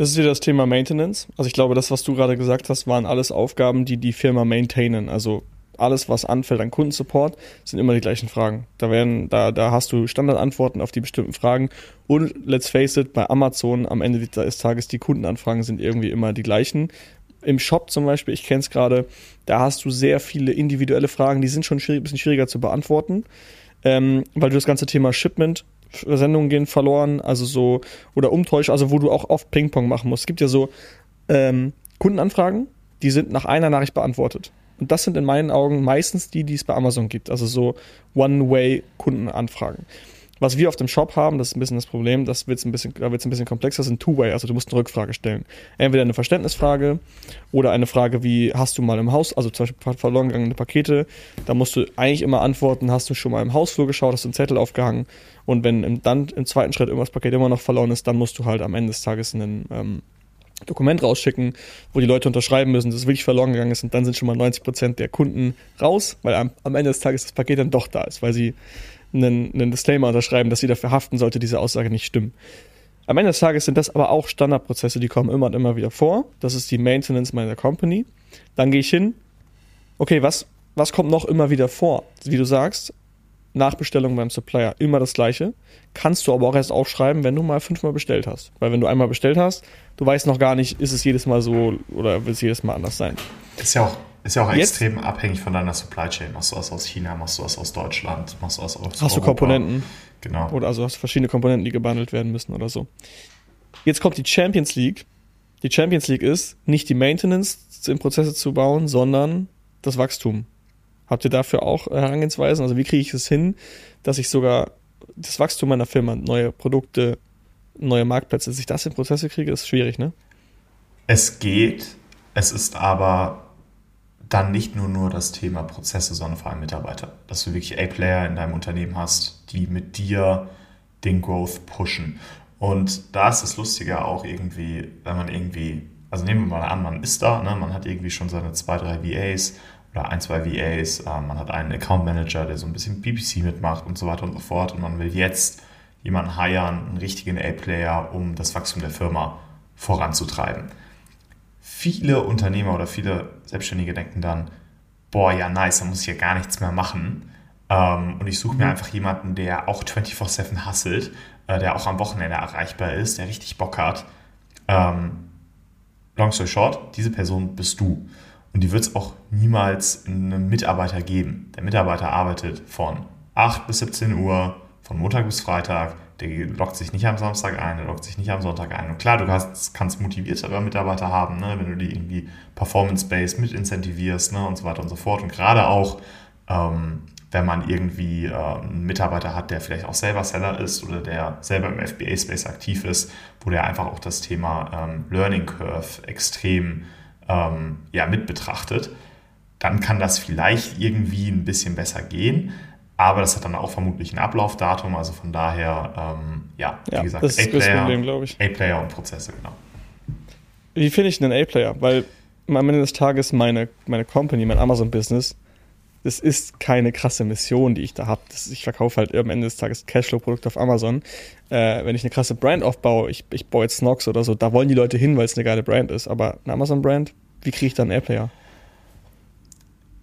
Das ist wieder das Thema Maintenance. Also ich glaube, das, was du gerade gesagt hast, waren alles Aufgaben, die die Firma maintainen. Also alles, was anfällt an Kundensupport, sind immer die gleichen Fragen. Da werden, da, da hast du Standardantworten auf die bestimmten Fragen. Und let's face it, bei Amazon am Ende des Tages die Kundenanfragen sind irgendwie immer die gleichen. Im Shop zum Beispiel, ich kenne es gerade, da hast du sehr viele individuelle Fragen, die sind schon ein bisschen schwieriger zu beantworten, ähm, weil du das ganze Thema Shipment Sendungen gehen verloren, also so, oder Umtäusche, also wo du auch oft Ping-Pong machen musst. Es gibt ja so ähm, Kundenanfragen, die sind nach einer Nachricht beantwortet. Und das sind in meinen Augen meistens die, die es bei Amazon gibt, also so One-Way-Kundenanfragen. Was wir auf dem Shop haben, das ist ein bisschen das Problem, das wird's ein bisschen, da wird es ein bisschen komplexer, sind Two-Way, also du musst eine Rückfrage stellen. Entweder eine Verständnisfrage oder eine Frage wie, hast du mal im Haus, also zum Beispiel verloren gegangene Pakete, da musst du eigentlich immer antworten, hast du schon mal im Hausflur geschaut, hast du einen Zettel aufgehangen und wenn im, dann im zweiten Schritt irgendwas Paket immer noch verloren ist, dann musst du halt am Ende des Tages einen, ähm, Dokument rausschicken, wo die Leute unterschreiben müssen, dass es wirklich verloren gegangen ist und dann sind schon mal 90 Prozent der Kunden raus, weil am, am, Ende des Tages das Paket dann doch da ist, weil sie einen, einen Disclaimer unterschreiben, dass sie dafür haften sollte, diese Aussage nicht stimmen. Am Ende des Tages sind das aber auch Standardprozesse, die kommen immer und immer wieder vor. Das ist die Maintenance meiner Company. Dann gehe ich hin, okay, was, was kommt noch immer wieder vor? Wie du sagst, Nachbestellung beim Supplier immer das gleiche. Kannst du aber auch erst aufschreiben, wenn du mal fünfmal bestellt hast. Weil wenn du einmal bestellt hast, du weißt noch gar nicht, ist es jedes Mal so oder will es jedes Mal anders sein. Ist ja auch, ist ja auch extrem abhängig von deiner Supply Chain. Machst du was aus China, machst du was aus Deutschland, machst du was aus Hast Europa. du Komponenten? Genau. Oder also hast du verschiedene Komponenten, die gebundelt werden müssen oder so. Jetzt kommt die Champions League. Die Champions League ist nicht die Maintenance in Prozesse zu bauen, sondern das Wachstum. Habt ihr dafür auch Herangehensweisen? Also wie kriege ich es hin, dass ich sogar das Wachstum meiner Firma, neue Produkte, neue Marktplätze, dass ich das in Prozesse kriege, ist schwierig, ne? Es geht, es ist aber dann nicht nur, nur das Thema Prozesse, sondern vor allem Mitarbeiter. Dass du wirklich A-Player in deinem Unternehmen hast, die mit dir den Growth pushen. Und da ist das Lustige auch irgendwie, wenn man irgendwie, also nehmen wir mal an, man ist da, ne, man hat irgendwie schon seine zwei, drei VAs oder ein, zwei VAs. Ähm, man hat einen Account Manager, der so ein bisschen BBC mitmacht und so weiter und so fort. Und man will jetzt jemanden hiren, einen richtigen A-Player, um das Wachstum der Firma voranzutreiben. Viele Unternehmer oder viele Selbstständige denken dann, boah, ja, nice, da muss ich ja gar nichts mehr machen. Ähm, und ich suche mir mhm. einfach jemanden, der auch 24-7 hustelt, äh, der auch am Wochenende erreichbar ist, der richtig Bock hat. Ähm, long story short, diese Person bist du. Und die wird es auch niemals einem Mitarbeiter geben. Der Mitarbeiter arbeitet von 8 bis 17 Uhr, von Montag bis Freitag. Der lockt sich nicht am Samstag ein, der lockt sich nicht am Sonntag ein. Und klar, du hast, kannst motiviertere Mitarbeiter haben, ne, wenn du die irgendwie performance-based mit incentivierst ne, und so weiter und so fort. Und gerade auch, ähm, wenn man irgendwie äh, einen Mitarbeiter hat, der vielleicht auch selber Seller ist oder der selber im FBA-Space aktiv ist, wo der einfach auch das Thema ähm, Learning Curve extrem ähm, ja, mit betrachtet, dann kann das vielleicht irgendwie ein bisschen besser gehen. Aber das hat dann auch vermutlich ein Ablaufdatum. Also von daher, ähm, ja, wie ja, gesagt, A-Player und Prozesse, genau. Wie finde ich einen A-Player? Weil am Ende des Tages meine, meine Company, mein Amazon-Business, das ist keine krasse Mission, die ich da habe. Ich verkaufe halt am Ende des Tages Cashflow-Produkte auf Amazon. Äh, wenn ich eine krasse Brand aufbaue, ich, ich baue jetzt Snox oder so, da wollen die Leute hin, weil es eine geile Brand ist. Aber eine Amazon-Brand, wie kriege ich dann Airplayer?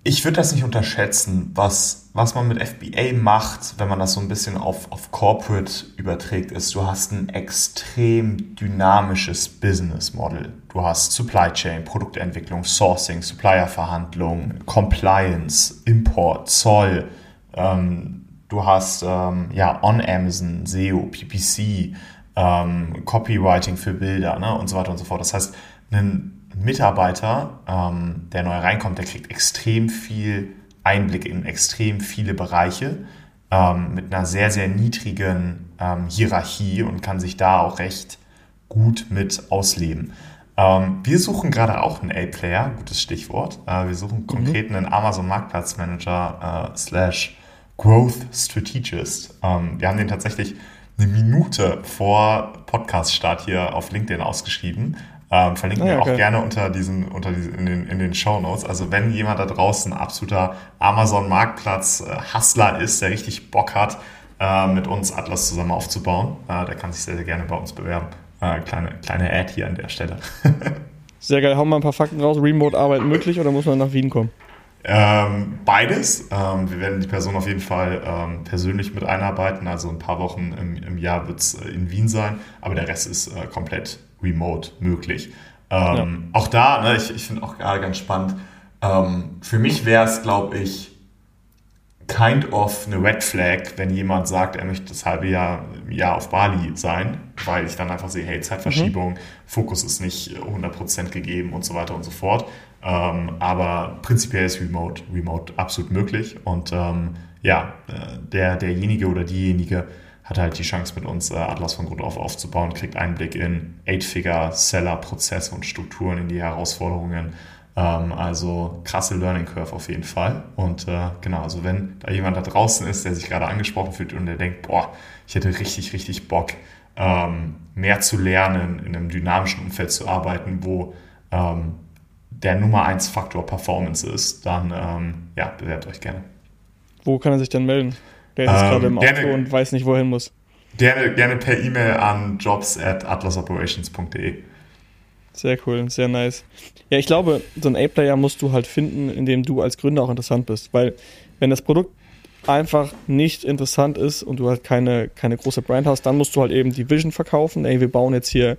Ich würde das nicht unterschätzen, was, was man mit FBA macht, wenn man das so ein bisschen auf, auf Corporate überträgt, ist, du hast ein extrem dynamisches Business Model. Du hast Supply Chain, Produktentwicklung, Sourcing, Supplierverhandlungen, Compliance, Import, Zoll. Ähm, du hast ähm, ja on Amazon, SEO, PPC, ähm, Copywriting für Bilder ne, und so weiter und so fort. Das heißt, ein Mitarbeiter, ähm, der neu reinkommt, der kriegt extrem viel Einblick in extrem viele Bereiche ähm, mit einer sehr, sehr niedrigen ähm, Hierarchie und kann sich da auch recht gut mit ausleben. Ähm, wir suchen gerade auch einen A-Player, gutes Stichwort. Äh, wir suchen mhm. konkret einen Amazon Marktplatzmanager äh, slash Growth Strategist. Ähm, wir haben den tatsächlich eine Minute vor Podcast-Start hier auf LinkedIn ausgeschrieben. Ähm, verlinken ah, wir okay. auch gerne unter diesen, unter diesen, in den, in den Show Notes. Also wenn jemand da draußen absoluter Amazon Marktplatz äh, Hustler ist, der richtig Bock hat, äh, mit uns Atlas zusammen aufzubauen, äh, der kann sich sehr, sehr gerne bei uns bewerben. Äh, kleine, kleine Ad hier an der Stelle. [LAUGHS] sehr geil. Hauen wir ein paar Fakten raus. Remote-Arbeit möglich oder muss man nach Wien kommen? Ähm, beides. Ähm, wir werden die Person auf jeden Fall ähm, persönlich mit einarbeiten. Also ein paar Wochen im, im Jahr wird es äh, in Wien sein, aber der Rest ist äh, komplett remote möglich. Ähm, ja. Auch da, ne, ich, ich finde auch gerade ganz spannend, ähm, für mich wäre es, glaube ich, kind of eine Red Flag, wenn jemand sagt, er möchte das halbe Jahr, Jahr auf Bali sein, weil ich dann einfach sehe, hey, Zeitverschiebung, mhm. Fokus ist nicht 100% gegeben und so weiter und so fort. Ähm, aber prinzipiell ist Remote, Remote absolut möglich und ähm, ja, äh, der, derjenige oder diejenige, hat halt die Chance mit uns äh, Atlas von Grund auf aufzubauen, kriegt Einblick in Eight-Figure, Seller-Prozesse und Strukturen, in die Herausforderungen. Ähm, also krasse Learning Curve auf jeden Fall. Und äh, genau, also wenn da jemand da draußen ist, der sich gerade angesprochen fühlt und der denkt, boah, ich hätte richtig, richtig Bock, ähm, mehr zu lernen, in einem dynamischen Umfeld zu arbeiten, wo ähm, der Nummer 1 Faktor Performance ist, dann ja, bewerbt euch gerne. Wo kann er sich denn melden? Der ist ähm, gerade im gerne, Auto und weiß nicht, wohin muss. Gerne, gerne per E-Mail an jobs at atlasoperations.de. Sehr cool, sehr nice. Ja, ich glaube, so ein A-Player musst du halt finden, in dem du als Gründer auch interessant bist. Weil, wenn das Produkt einfach nicht interessant ist und du halt keine, keine große Brand hast, dann musst du halt eben die Vision verkaufen. Ey, wir bauen jetzt hier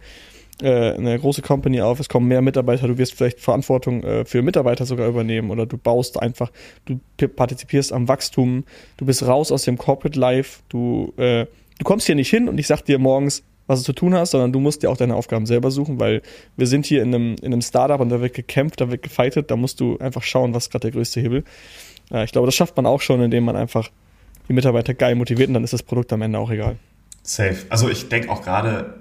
äh, eine große Company auf, es kommen mehr Mitarbeiter, du wirst vielleicht Verantwortung äh, für Mitarbeiter sogar übernehmen oder du baust einfach, du partizipierst am Wachstum, du bist raus aus dem Corporate Life, du, äh, du kommst hier nicht hin und ich sag dir morgens, was du zu tun hast, sondern du musst dir auch deine Aufgaben selber suchen, weil wir sind hier in einem, in einem Startup und da wird gekämpft, da wird gefightet, da musst du einfach schauen, was gerade der größte Hebel. Äh, ich glaube, das schafft man auch schon, indem man einfach die Mitarbeiter geil motiviert und dann ist das Produkt am Ende auch egal. Safe. Also ich denke auch gerade,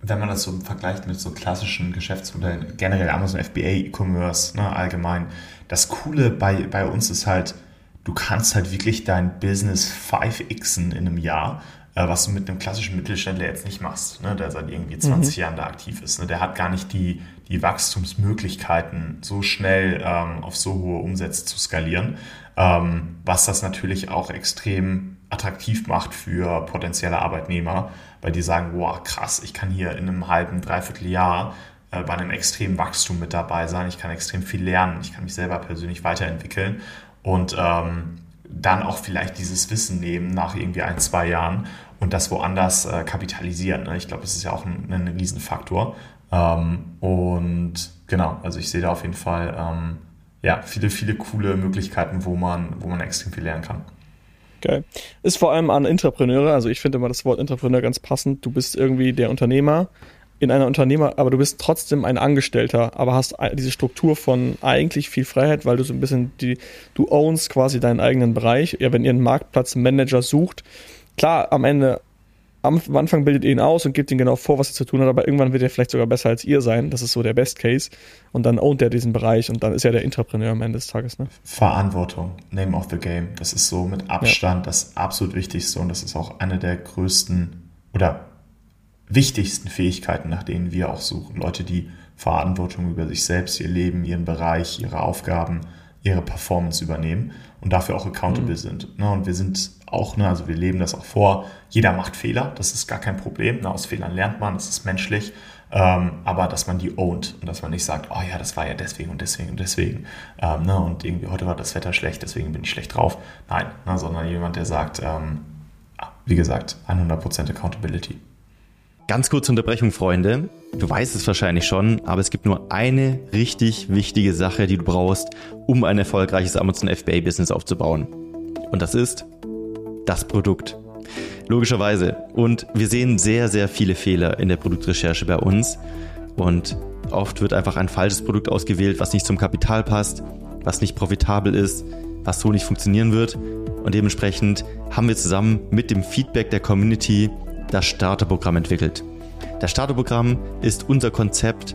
wenn man das so vergleicht mit so klassischen Geschäftsmodellen, generell Amazon FBA, E-Commerce, ne, allgemein, das Coole bei, bei uns ist halt, du kannst halt wirklich dein Business 5xen in einem Jahr äh, was du mit einem klassischen Mittelständler jetzt nicht machst, ne, der seit irgendwie 20 mhm. Jahren da aktiv ist. Ne, der hat gar nicht die, die Wachstumsmöglichkeiten, so schnell ähm, auf so hohe Umsätze zu skalieren, ähm, was das natürlich auch extrem attraktiv macht für potenzielle Arbeitnehmer, weil die sagen, wow, krass, ich kann hier in einem halben, dreiviertel Jahr äh, bei einem extremen Wachstum mit dabei sein, ich kann extrem viel lernen, ich kann mich selber persönlich weiterentwickeln und ähm, dann auch vielleicht dieses Wissen nehmen nach irgendwie ein, zwei Jahren und das woanders äh, kapitalisieren. Ne? Ich glaube, das ist ja auch ein, ein Riesenfaktor. Ähm, und genau, also ich sehe da auf jeden Fall ähm, ja, viele, viele coole Möglichkeiten, wo man, wo man extrem viel lernen kann. Geil. Ist vor allem an Intrapreneure, also ich finde immer das Wort Intrapreneur ganz passend. Du bist irgendwie der Unternehmer in einer Unternehmer, aber du bist trotzdem ein Angestellter, aber hast diese Struktur von eigentlich viel Freiheit, weil du so ein bisschen die, du ownst quasi deinen eigenen Bereich. Ja, wenn ihr einen Marktplatzmanager sucht, klar, am Ende, am Anfang bildet ihr ihn aus und gibt ihm genau vor, was er zu tun hat, aber irgendwann wird er vielleicht sogar besser als ihr sein. Das ist so der Best Case. Und dann ownt er diesen Bereich und dann ist er der Intrapreneur am Ende des Tages. Ne? Verantwortung, Name of the Game. Das ist so mit Abstand ja. das absolut Wichtigste und das ist auch eine der größten oder wichtigsten Fähigkeiten, nach denen wir auch suchen. Leute, die Verantwortung über sich selbst, ihr Leben, ihren Bereich, ihre Aufgaben, ihre Performance übernehmen und dafür auch accountable mhm. sind. Ne, und wir sind auch, ne, also wir leben das auch vor, jeder macht Fehler, das ist gar kein Problem. Ne, aus Fehlern lernt man, das ist menschlich. Ähm, aber dass man die ownt und dass man nicht sagt, oh ja, das war ja deswegen und deswegen und deswegen. Ähm, ne, und irgendwie heute war das Wetter schlecht, deswegen bin ich schlecht drauf. Nein, ne, sondern jemand, der sagt, ähm, wie gesagt, 100% Accountability. Ganz kurze Unterbrechung, Freunde. Du weißt es wahrscheinlich schon, aber es gibt nur eine richtig wichtige Sache, die du brauchst, um ein erfolgreiches Amazon FBA-Business aufzubauen. Und das ist das Produkt. Logischerweise. Und wir sehen sehr, sehr viele Fehler in der Produktrecherche bei uns. Und oft wird einfach ein falsches Produkt ausgewählt, was nicht zum Kapital passt, was nicht profitabel ist, was so nicht funktionieren wird. Und dementsprechend haben wir zusammen mit dem Feedback der Community das Starterprogramm entwickelt. Das Starterprogramm ist unser Konzept,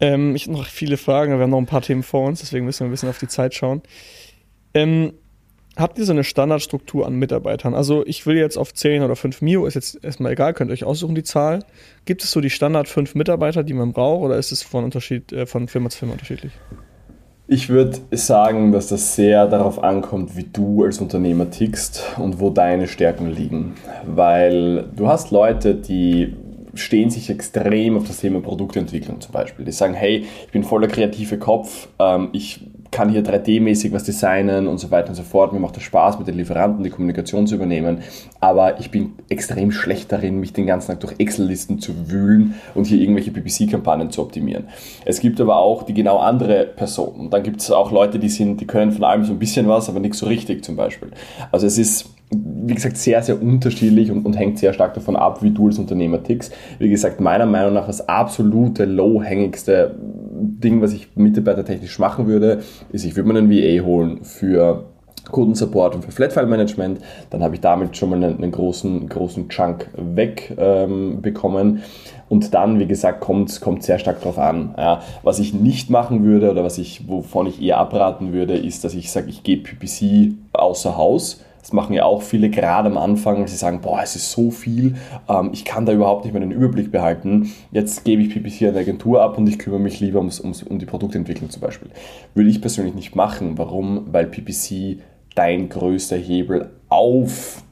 Ähm, ich habe noch viele Fragen, wir haben noch ein paar Themen vor uns, deswegen müssen wir ein bisschen auf die Zeit schauen. Ähm, habt ihr so eine Standardstruktur an Mitarbeitern? Also ich will jetzt auf 10 oder 5 Mio, ist jetzt erstmal egal, könnt ihr euch aussuchen die Zahl. Gibt es so die Standard 5 Mitarbeiter, die man braucht, oder ist es von, Unterschied, äh, von Firma zu Firma unterschiedlich? Ich würde sagen, dass das sehr darauf ankommt, wie du als Unternehmer tickst und wo deine Stärken liegen. Weil du hast Leute, die stehen sich extrem auf das Thema Produktentwicklung zum Beispiel. Die sagen, hey, ich bin voller kreative Kopf, ähm, ich kann hier 3D-mäßig was designen und so weiter und so fort. Mir macht es Spaß, mit den Lieferanten die Kommunikation zu übernehmen. Aber ich bin extrem schlecht darin, mich den ganzen Tag durch Excel-Listen zu wühlen und hier irgendwelche PPC-Kampagnen zu optimieren. Es gibt aber auch die genau andere Person. Und dann gibt es auch Leute, die sind, die können von allem so ein bisschen was, aber nichts so richtig zum Beispiel. Also es ist wie gesagt, sehr, sehr unterschiedlich und, und, hängt sehr stark davon ab, wie du als Unternehmer tickst. Wie gesagt, meiner Meinung nach das absolute low-hängigste Ding, was ich mitarbeitertechnisch machen würde, ist, ich würde mir einen VA holen für Kundensupport und für Flatfile-Management. Dann habe ich damit schon mal einen, einen großen, großen Chunk wegbekommen. Ähm, und dann, wie gesagt, kommt es sehr stark darauf an. Ja. Was ich nicht machen würde oder was ich, wovon ich eher abraten würde, ist, dass ich sage, ich gehe PPC außer Haus das machen ja auch viele gerade am Anfang, weil sie sagen, boah, es ist so viel, ähm, ich kann da überhaupt nicht mehr den Überblick behalten. Jetzt gebe ich PPC an der Agentur ab und ich kümmere mich lieber ums, ums, um die Produktentwicklung zum Beispiel. Würde ich persönlich nicht machen. Warum? Weil PPC dein größter Hebel auf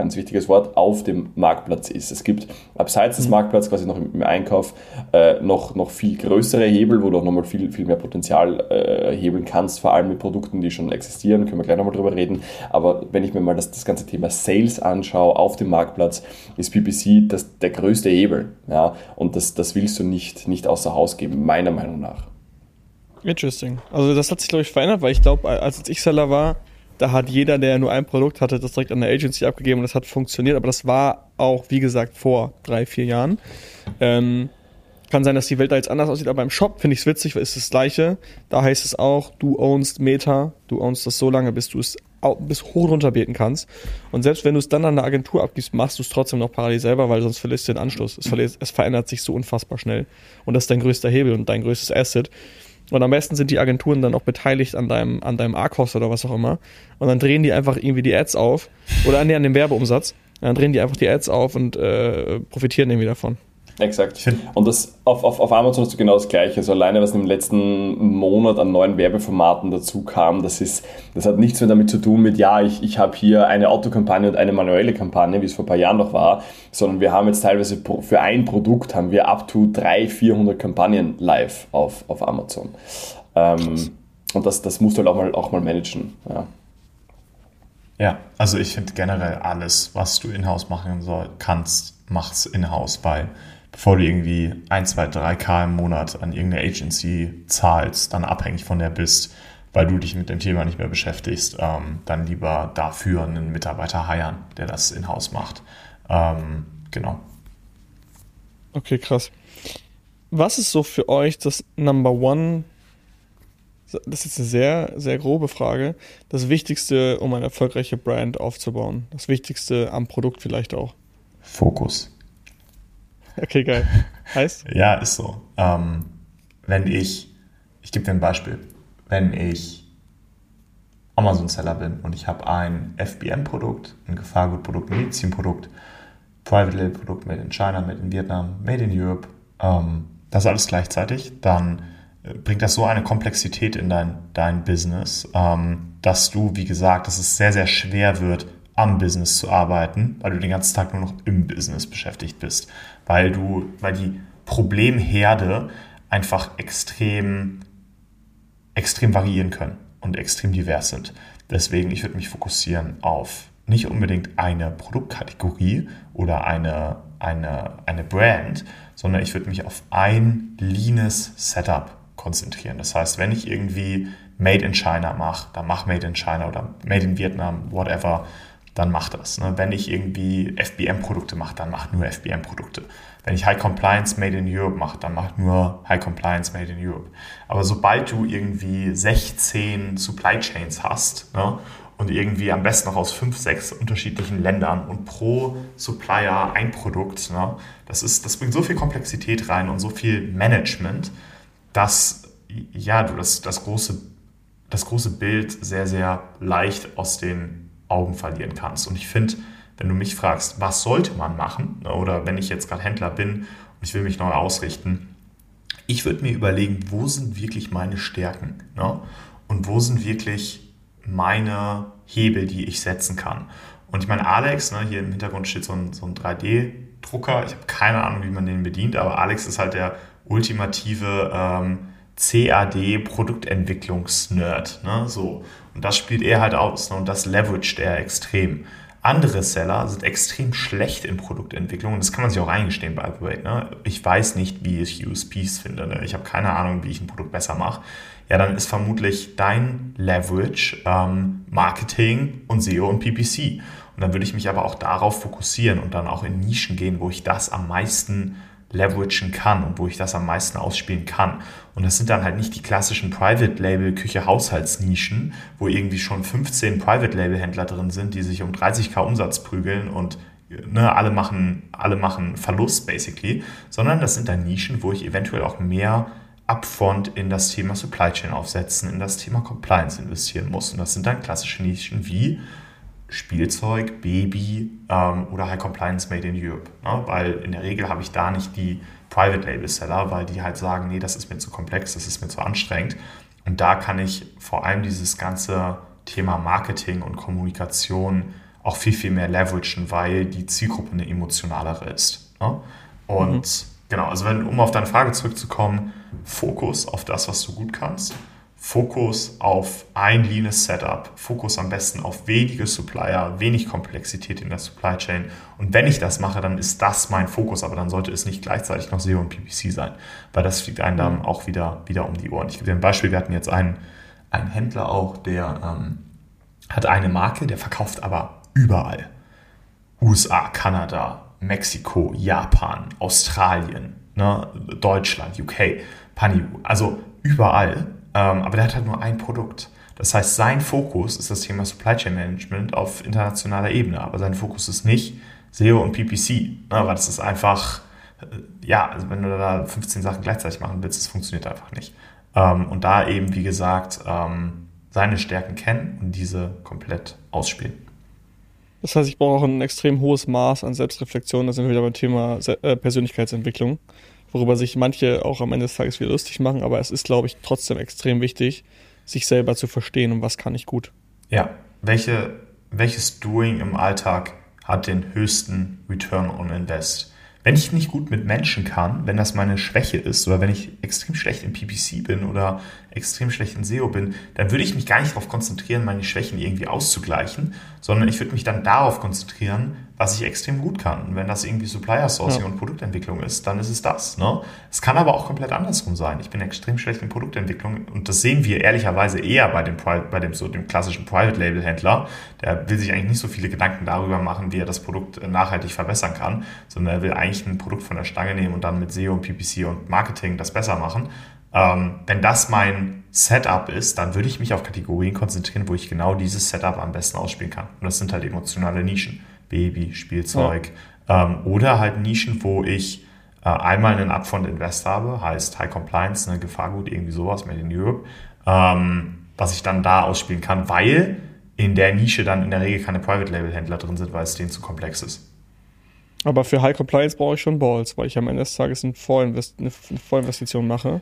ganz wichtiges Wort, auf dem Marktplatz ist. Es gibt abseits des mhm. Marktplatzes, quasi noch im, Einkauf, äh, noch, noch viel größere Hebel, wo du auch nochmal viel, viel mehr Potenzial äh, hebeln kannst, vor allem mit Produkten, die schon existieren, können wir gleich nochmal drüber reden. Aber wenn ich mir mal das, das ganze Thema Sales anschaue auf dem Marktplatz, ist PPC das, der größte Hebel. Ja? Und das, das willst du nicht, nicht außer Haus geben, meiner Meinung nach. Interesting. Also das hat sich, glaube ich, verändert, weil ich glaube, als ich Seller war, da hat jeder, der nur ein Produkt hatte, das direkt an der Agency abgegeben und das hat funktioniert. Aber das war auch, wie gesagt, vor drei, vier Jahren. Ähm, kann sein, dass die Welt da jetzt anders aussieht, aber im Shop finde ich es witzig, weil es ist das Gleiche. Da heißt es auch, du ownst Meta, du ownst das so lange, bis du es bis hoch runter beten kannst. Und selbst wenn du es dann an eine Agentur abgibst, machst du es trotzdem noch parallel selber, weil sonst verlierst du den Anschluss. Es, verlierst, es verändert sich so unfassbar schnell. Und das ist dein größter Hebel und dein größtes Asset. Und am besten sind die Agenturen dann auch beteiligt an deinem, an deinem ARCOS oder was auch immer. Und dann drehen die einfach irgendwie die Ads auf. Oder an, an dem Werbeumsatz. Dann drehen die einfach die Ads auf und äh, profitieren irgendwie davon. Exakt. Und das auf, auf, auf Amazon hast du genau das Gleiche. Also alleine, was im letzten Monat an neuen Werbeformaten dazu kam, das, ist, das hat nichts mehr damit zu tun mit, ja, ich, ich habe hier eine Autokampagne und eine manuelle Kampagne, wie es vor ein paar Jahren noch war, sondern wir haben jetzt teilweise für ein Produkt haben wir up to 300, 400 Kampagnen live auf, auf Amazon. Ähm, und das, das musst du halt auch mal, auch mal managen. Ja. Ja, also ich finde generell alles, was du in-house machen soll, kannst, mach's in-house, weil bevor du irgendwie 1, 2, 3k im Monat an irgendeine Agency zahlst, dann abhängig von der bist, weil du dich mit dem Thema nicht mehr beschäftigst, ähm, dann lieber dafür einen Mitarbeiter heiern, der das in-house macht. Ähm, genau. Okay, krass. Was ist so für euch das Number One? Das ist eine sehr, sehr grobe Frage. Das Wichtigste, um eine erfolgreiche Brand aufzubauen. Das Wichtigste am Produkt vielleicht auch. Fokus. Okay, geil. Heißt? ja, ist so. Ähm, wenn ich, ich gebe dir ein Beispiel, wenn ich Amazon-Seller bin und ich habe ein FBM-Produkt, ein Gefahrgutprodukt, ein Medizinprodukt, Private Label-Produkt made in China, made in Vietnam, made in Europe, ähm, das alles gleichzeitig, dann äh, bringt das so eine Komplexität in dein, dein Business, ähm, dass du, wie gesagt, dass es sehr, sehr schwer wird, am Business zu arbeiten, weil du den ganzen Tag nur noch im Business beschäftigt bist, weil du, weil die Problemherde einfach extrem, extrem variieren können und extrem divers sind. Deswegen, ich würde mich fokussieren auf nicht unbedingt eine Produktkategorie oder eine, eine, eine Brand, sondern ich würde mich auf ein leanes Setup konzentrieren. Das heißt, wenn ich irgendwie Made in China mache, dann mach Made in China oder Made in Vietnam, whatever dann mach das. Ne? Wenn ich irgendwie FBM-Produkte mache, dann mach nur FBM-Produkte. Wenn ich High Compliance Made in Europe mache, dann mach nur High Compliance Made in Europe. Aber sobald du irgendwie 16 Supply Chains hast ne, und irgendwie am besten noch aus 5, 6 unterschiedlichen Ländern und pro Supplier ein Produkt, ne, das, ist, das bringt so viel Komplexität rein und so viel Management, dass ja, du das, das, große, das große Bild sehr, sehr leicht aus den Augen verlieren kannst. Und ich finde, wenn du mich fragst, was sollte man machen, ne, oder wenn ich jetzt gerade Händler bin und ich will mich neu ausrichten, ich würde mir überlegen, wo sind wirklich meine Stärken ne? und wo sind wirklich meine Hebel, die ich setzen kann. Und ich meine, Alex, ne, hier im Hintergrund steht so ein, so ein 3D, Drucker. Ich habe keine Ahnung, wie man den bedient, aber Alex ist halt der ultimative ähm, CAD-Produktentwicklungs-Nerd. Ne? So. Und das spielt er halt aus ne? und das leveraged er extrem. Andere Seller sind extrem schlecht in Produktentwicklung und das kann man sich auch eingestehen, by the way. Ne? Ich weiß nicht, wie ich USPs finde. Ne? Ich habe keine Ahnung, wie ich ein Produkt besser mache. Ja, dann ist vermutlich dein Leverage ähm, Marketing und SEO und PPC. Und dann würde ich mich aber auch darauf fokussieren und dann auch in Nischen gehen, wo ich das am meisten leveragen kann und wo ich das am meisten ausspielen kann. Und das sind dann halt nicht die klassischen Private Label Küche Haushaltsnischen, wo irgendwie schon 15 Private Label Händler drin sind, die sich um 30k Umsatz prügeln und ne, alle machen alle machen Verlust basically, sondern das sind dann Nischen, wo ich eventuell auch mehr upfront in das Thema Supply Chain aufsetzen, in das Thema Compliance investieren muss. Und das sind dann klassische Nischen wie Spielzeug, Baby ähm, oder High Compliance Made in Europe. Ne? Weil in der Regel habe ich da nicht die Private Label Seller, weil die halt sagen, nee, das ist mir zu komplex, das ist mir zu anstrengend. Und da kann ich vor allem dieses ganze Thema Marketing und Kommunikation auch viel, viel mehr leveragen, weil die Zielgruppe eine emotionalere ist. Ne? Und mhm. genau, also wenn, um auf deine Frage zurückzukommen, Fokus auf das, was du gut kannst Fokus auf ein leanes Setup, Fokus am besten auf wenige Supplier, wenig Komplexität in der Supply Chain. Und wenn ich das mache, dann ist das mein Fokus, aber dann sollte es nicht gleichzeitig noch SEO und PPC sein, weil das fliegt einem dann auch wieder, wieder um die Ohren. Ich gebe dir ein Beispiel, wir hatten jetzt einen, einen Händler auch, der ähm, hat eine Marke, der verkauft aber überall. USA, Kanada, Mexiko, Japan, Australien, ne, Deutschland, UK, Paniu, also überall aber der hat halt nur ein Produkt. Das heißt, sein Fokus ist das Thema Supply Chain Management auf internationaler Ebene, aber sein Fokus ist nicht SEO und PPC, ne, weil das ist einfach, äh, ja, also wenn du da 15 Sachen gleichzeitig machen willst, das funktioniert einfach nicht. Ähm, und da eben, wie gesagt, ähm, seine Stärken kennen und diese komplett ausspielen. Das heißt, ich brauche auch ein extrem hohes Maß an Selbstreflexion. Da sind wir wieder beim Thema äh, Persönlichkeitsentwicklung worüber sich manche auch am Ende des Tages wieder lustig machen, aber es ist, glaube ich, trotzdem extrem wichtig, sich selber zu verstehen und was kann ich gut. Ja, welche, welches Doing im Alltag hat den höchsten Return on Invest? Wenn ich nicht gut mit Menschen kann, wenn das meine Schwäche ist oder wenn ich extrem schlecht in PPC bin oder extrem schlecht in SEO bin, dann würde ich mich gar nicht darauf konzentrieren, meine Schwächen irgendwie auszugleichen, sondern ich würde mich dann darauf konzentrieren, was ich extrem gut kann. Und wenn das irgendwie Supplier Sourcing ja. und Produktentwicklung ist, dann ist es das. Ne? Es kann aber auch komplett andersrum sein. Ich bin extrem schlecht in Produktentwicklung und das sehen wir ehrlicherweise eher bei dem, bei dem, so dem klassischen Private Label Händler. Der will sich eigentlich nicht so viele Gedanken darüber machen, wie er das Produkt nachhaltig verbessern kann, sondern er will eigentlich ein Produkt von der Stange nehmen und dann mit SEO und PPC und Marketing das besser machen. Ähm, wenn das mein Setup ist, dann würde ich mich auf Kategorien konzentrieren, wo ich genau dieses Setup am besten ausspielen kann. Und das sind halt emotionale Nischen. Baby, Spielzeug. Ja. Ähm, oder halt Nischen, wo ich äh, einmal einen Upfront Invest habe, heißt High Compliance, eine Gefahrgut, irgendwie sowas, Made in Europe, ähm, was ich dann da ausspielen kann, weil in der Nische dann in der Regel keine Private Label Händler drin sind, weil es denen zu komplex ist. Aber für High Compliance brauche ich schon Balls, weil ich am Ende des Tages eine Vollinvestition mache.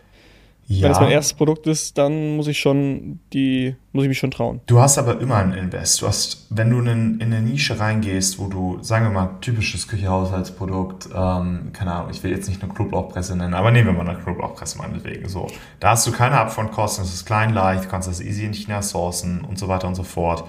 Ja. Wenn es mein erstes Produkt ist, dann muss ich schon die, muss ich mich schon trauen. Du hast aber immer einen Invest. Du hast, wenn du in, in eine Nische reingehst, wo du, sagen wir mal, typisches Küchehaushaltsprodukt, ähm, keine Ahnung, ich will jetzt nicht eine Knoblauchpresse nennen, aber nehmen wir mal eine Knoblauchpresse meinetwegen. So. Da hast du keine Upfront-Kosten, es ist klein, leicht, du kannst das easy in China sourcen und so weiter und so fort.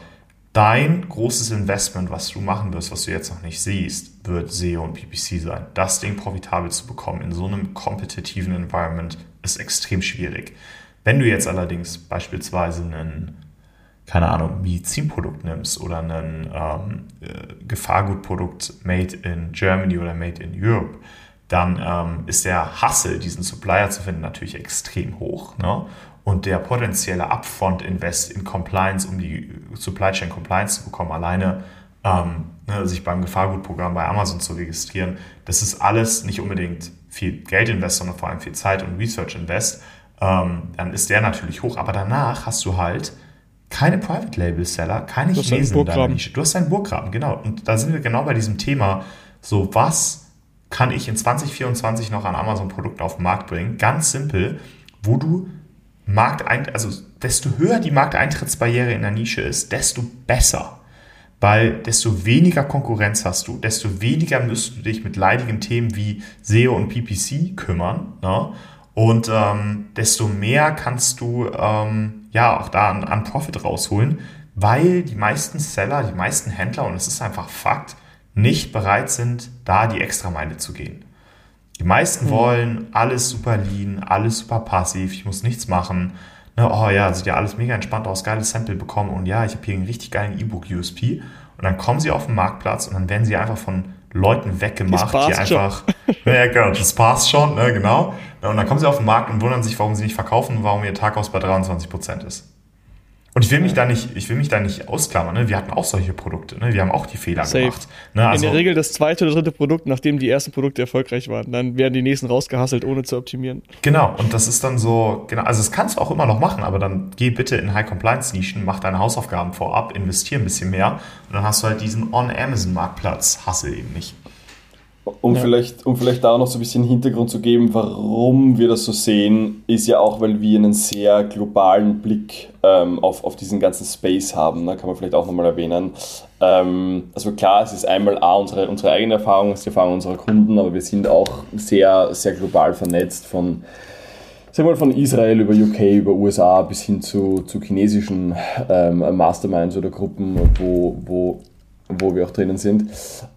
Dein großes Investment, was du machen wirst, was du jetzt noch nicht siehst, wird SEO und PPC sein. Das Ding profitabel zu bekommen in so einem kompetitiven Environment ist extrem schwierig. Wenn du jetzt allerdings beispielsweise einen, keine Ahnung, Medizinprodukt nimmst oder ein ähm, äh, Gefahrgutprodukt made in Germany oder made in Europe, dann ähm, ist der Hassel, diesen Supplier zu finden, natürlich extrem hoch. Ne? Und der potenzielle Upfront-Invest in Compliance, um die Supply Chain Compliance zu bekommen, alleine ähm, ne, sich beim Gefahrgutprogramm bei Amazon zu registrieren, das ist alles nicht unbedingt viel Geld invest, sondern vor allem viel Zeit und Research invest, ähm, dann ist der natürlich hoch. Aber danach hast du halt keine Private Label Seller, keine Chinesen in deiner Nische. Du hast einen Burggraben, genau. Und da sind wir genau bei diesem Thema. So, was kann ich in 2024 noch an Amazon-Produkten auf den Markt bringen? Ganz simpel, wo du Markteint, also desto höher die Markteintrittsbarriere in der Nische ist, desto besser. Weil desto weniger Konkurrenz hast du, desto weniger müsst du dich mit leidigen Themen wie SEO und PPC kümmern. Ne? Und ähm, desto mehr kannst du ähm, ja auch da an, an Profit rausholen, weil die meisten Seller, die meisten Händler, und es ist einfach Fakt, nicht bereit sind, da die Extrameile zu gehen. Die meisten mhm. wollen alles super lean, alles super passiv, ich muss nichts machen. Ne, oh ja, sieht ja alles mega entspannt aus, geiles Sample bekommen und ja, ich habe hier einen richtig geilen E-Book-USP. Und dann kommen sie auf den Marktplatz und dann werden sie einfach von Leuten weggemacht, die einfach, [LAUGHS] ja genau, das passt schon, ne, genau. Und dann kommen sie auf den Markt und wundern sich, warum sie nicht verkaufen und warum ihr Taghaus bei 23% ist. Und ich will mich da nicht, ich will mich da nicht ausklammern. Ne? Wir hatten auch solche Produkte. Ne? Wir haben auch die Fehler Safe. gemacht. Ne? Also, In der Regel das zweite oder dritte Produkt, nachdem die ersten Produkte erfolgreich waren. Dann werden die nächsten rausgehasselt, ohne zu optimieren. Genau. Und das ist dann so, genau. Also das kannst du auch immer noch machen, aber dann geh bitte in High Compliance Nischen, mach deine Hausaufgaben vorab, investier ein bisschen mehr und dann hast du halt diesen On Amazon Marktplatz Hassel eben nicht. Um, ja. vielleicht, um vielleicht da noch so ein bisschen Hintergrund zu geben, warum wir das so sehen, ist ja auch, weil wir einen sehr globalen Blick ähm, auf, auf diesen ganzen Space haben. Da ne? kann man vielleicht auch nochmal erwähnen. Ähm, also klar, es ist einmal A, unsere, unsere eigene Erfahrung, es ist die Erfahrung unserer Kunden, aber wir sind auch sehr, sehr global vernetzt von sagen wir mal von Israel über UK, über USA bis hin zu, zu chinesischen ähm, Masterminds oder Gruppen, wo, wo wo wir auch drinnen sind.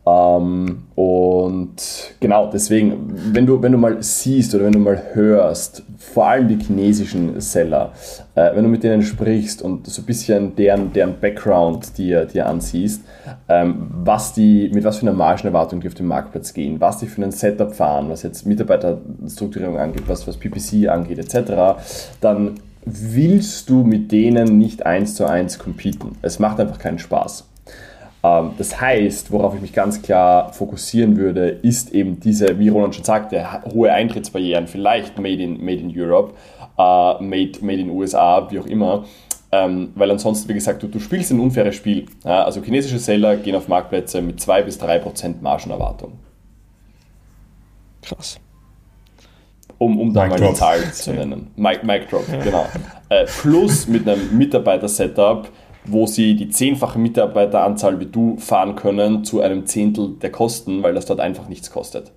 Ähm, und genau, deswegen, wenn du, wenn du mal siehst oder wenn du mal hörst, vor allem die chinesischen Seller, äh, wenn du mit denen sprichst und so ein bisschen deren, deren Background dir, dir ansiehst, ähm, was die, mit was für einer Margenerwartung die auf den Marktplatz gehen, was die für ein Setup fahren, was jetzt Mitarbeiterstrukturierung angeht, was, was PPC angeht, etc., dann willst du mit denen nicht eins zu eins competen. Es macht einfach keinen Spaß. Ähm, das heißt, worauf ich mich ganz klar fokussieren würde, ist eben diese, wie Roland schon sagte, hohe Eintrittsbarrieren, vielleicht made in, made in Europe, uh, made, made in USA, wie auch immer. Ähm, weil ansonsten, wie gesagt, du, du spielst ein unfaires Spiel. Ja, also chinesische Seller gehen auf Marktplätze mit 2 bis 3 Prozent Margenerwartung. Krass. Um, um da mal eine Zahl zu nennen. Mike, Mike Drop, genau. Äh, plus mit einem Mitarbeiter-Setup wo sie die zehnfache Mitarbeiteranzahl wie du fahren können zu einem Zehntel der Kosten, weil das dort einfach nichts kostet.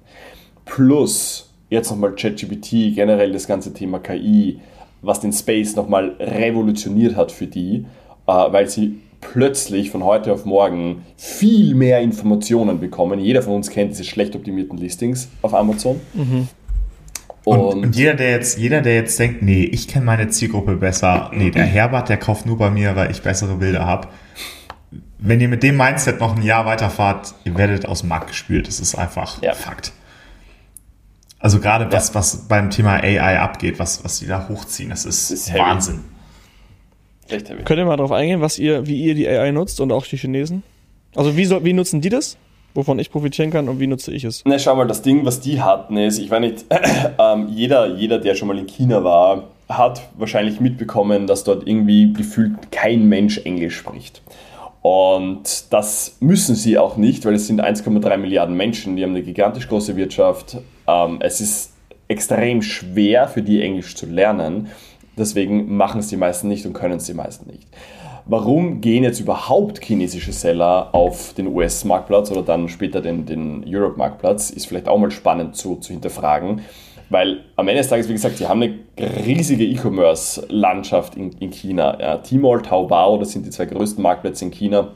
Plus jetzt nochmal ChatGPT, generell das ganze Thema KI, was den Space nochmal revolutioniert hat für die, äh, weil sie plötzlich von heute auf morgen viel mehr Informationen bekommen. Jeder von uns kennt diese schlecht optimierten Listings auf Amazon. Mhm. Und, und, jeder, der jetzt, jeder, der jetzt denkt, nee, ich kenne meine Zielgruppe besser, nee, der Herbert, der kauft nur bei mir, weil ich bessere Bilder habe. Wenn ihr mit dem Mindset noch ein Jahr weiterfahrt, ihr werdet aus dem Markt gespült. Das ist einfach ja. Fakt. Also gerade was, ja. was beim Thema AI abgeht, was, was die da hochziehen, das ist, das ist Wahnsinn. Könnt ihr mal darauf eingehen, was ihr, wie ihr die AI nutzt und auch die Chinesen? Also wie, so, wie nutzen die das? Wovon ich profitieren kann und wie nutze ich es? Na, schau mal, das Ding, was die hatten, ist, ich weiß nicht, [CLEARS THROAT] ähm, jeder, jeder, der schon mal in China war, hat wahrscheinlich mitbekommen, dass dort irgendwie gefühlt kein Mensch Englisch spricht. Und das müssen sie auch nicht, weil es sind 1,3 Milliarden Menschen, die haben eine gigantisch große Wirtschaft. Ähm, es ist extrem schwer für die Englisch zu lernen. Deswegen machen es die meisten nicht und können es die meisten nicht warum gehen jetzt überhaupt chinesische Seller auf den US-Marktplatz oder dann später den, den Europe-Marktplatz, ist vielleicht auch mal spannend zu, zu hinterfragen. Weil am Ende des Tages, wie gesagt, sie haben eine riesige E-Commerce-Landschaft in, in China. Ja, Tmall, Taobao, das sind die zwei größten Marktplätze in China,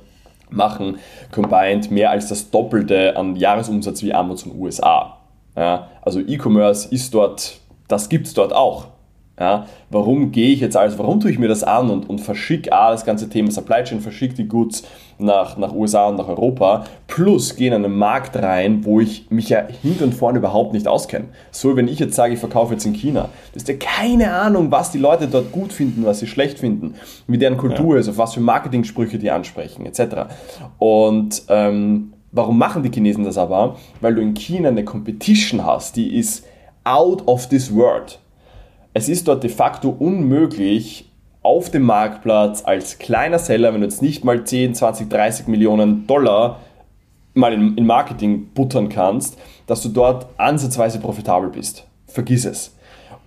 machen combined mehr als das Doppelte an Jahresumsatz wie Amazon USA. Ja, also E-Commerce ist dort, das gibt es dort auch. Ja, warum gehe ich jetzt alles, warum tue ich mir das an und, und verschicke A, das ganze Thema Supply Chain, verschicke die Goods nach, nach USA und nach Europa, plus gehe in einen Markt rein, wo ich mich ja hinten und vorne überhaupt nicht auskenne. So, wenn ich jetzt sage, ich verkaufe jetzt in China, das ist ja keine Ahnung, was die Leute dort gut finden, was sie schlecht finden, wie deren Kultur ja. ist, auf was für Marketing-Sprüche die ansprechen, etc. Und ähm, warum machen die Chinesen das aber? Weil du in China eine Competition hast, die ist out of this world es ist dort de facto unmöglich, auf dem Marktplatz als kleiner Seller, wenn du jetzt nicht mal 10, 20, 30 Millionen Dollar mal in, in Marketing buttern kannst, dass du dort ansatzweise profitabel bist. Vergiss es.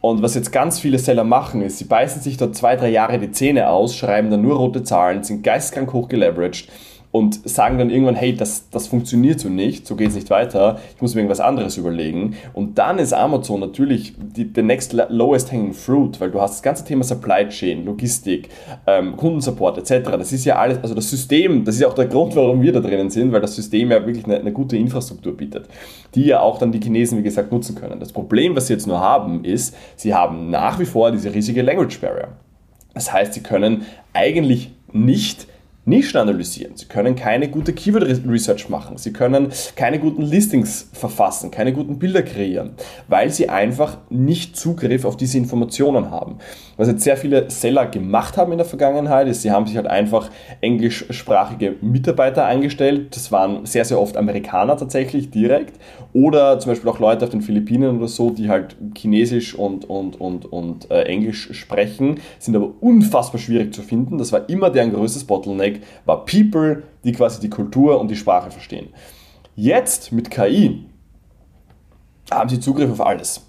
Und was jetzt ganz viele Seller machen, ist, sie beißen sich dort zwei, drei Jahre die Zähne aus, schreiben dann nur rote Zahlen, sind geistkrank hoch geleveraged und sagen dann irgendwann, hey, das, das funktioniert so nicht, so geht es nicht weiter, ich muss mir irgendwas anderes überlegen. Und dann ist Amazon natürlich die, the next lowest hanging fruit, weil du hast das ganze Thema Supply Chain, Logistik, ähm, Kundensupport etc. Das ist ja alles, also das System, das ist ja auch der Grund, warum wir da drinnen sind, weil das System ja wirklich eine, eine gute Infrastruktur bietet, die ja auch dann die Chinesen, wie gesagt, nutzen können. Das Problem, was sie jetzt nur haben, ist, sie haben nach wie vor diese riesige Language Barrier. Das heißt, sie können eigentlich nicht Nischen analysieren. Sie können keine gute Keyword Research machen. Sie können keine guten Listings verfassen, keine guten Bilder kreieren, weil sie einfach nicht Zugriff auf diese Informationen haben. Was jetzt sehr viele Seller gemacht haben in der Vergangenheit, ist, sie haben sich halt einfach englischsprachige Mitarbeiter eingestellt. Das waren sehr, sehr oft Amerikaner tatsächlich direkt oder zum Beispiel auch Leute auf den Philippinen oder so, die halt Chinesisch und, und, und, und äh, Englisch sprechen, sind aber unfassbar schwierig zu finden. Das war immer deren größtes Bottleneck, war People, die quasi die Kultur und die Sprache verstehen. Jetzt mit KI haben sie Zugriff auf alles.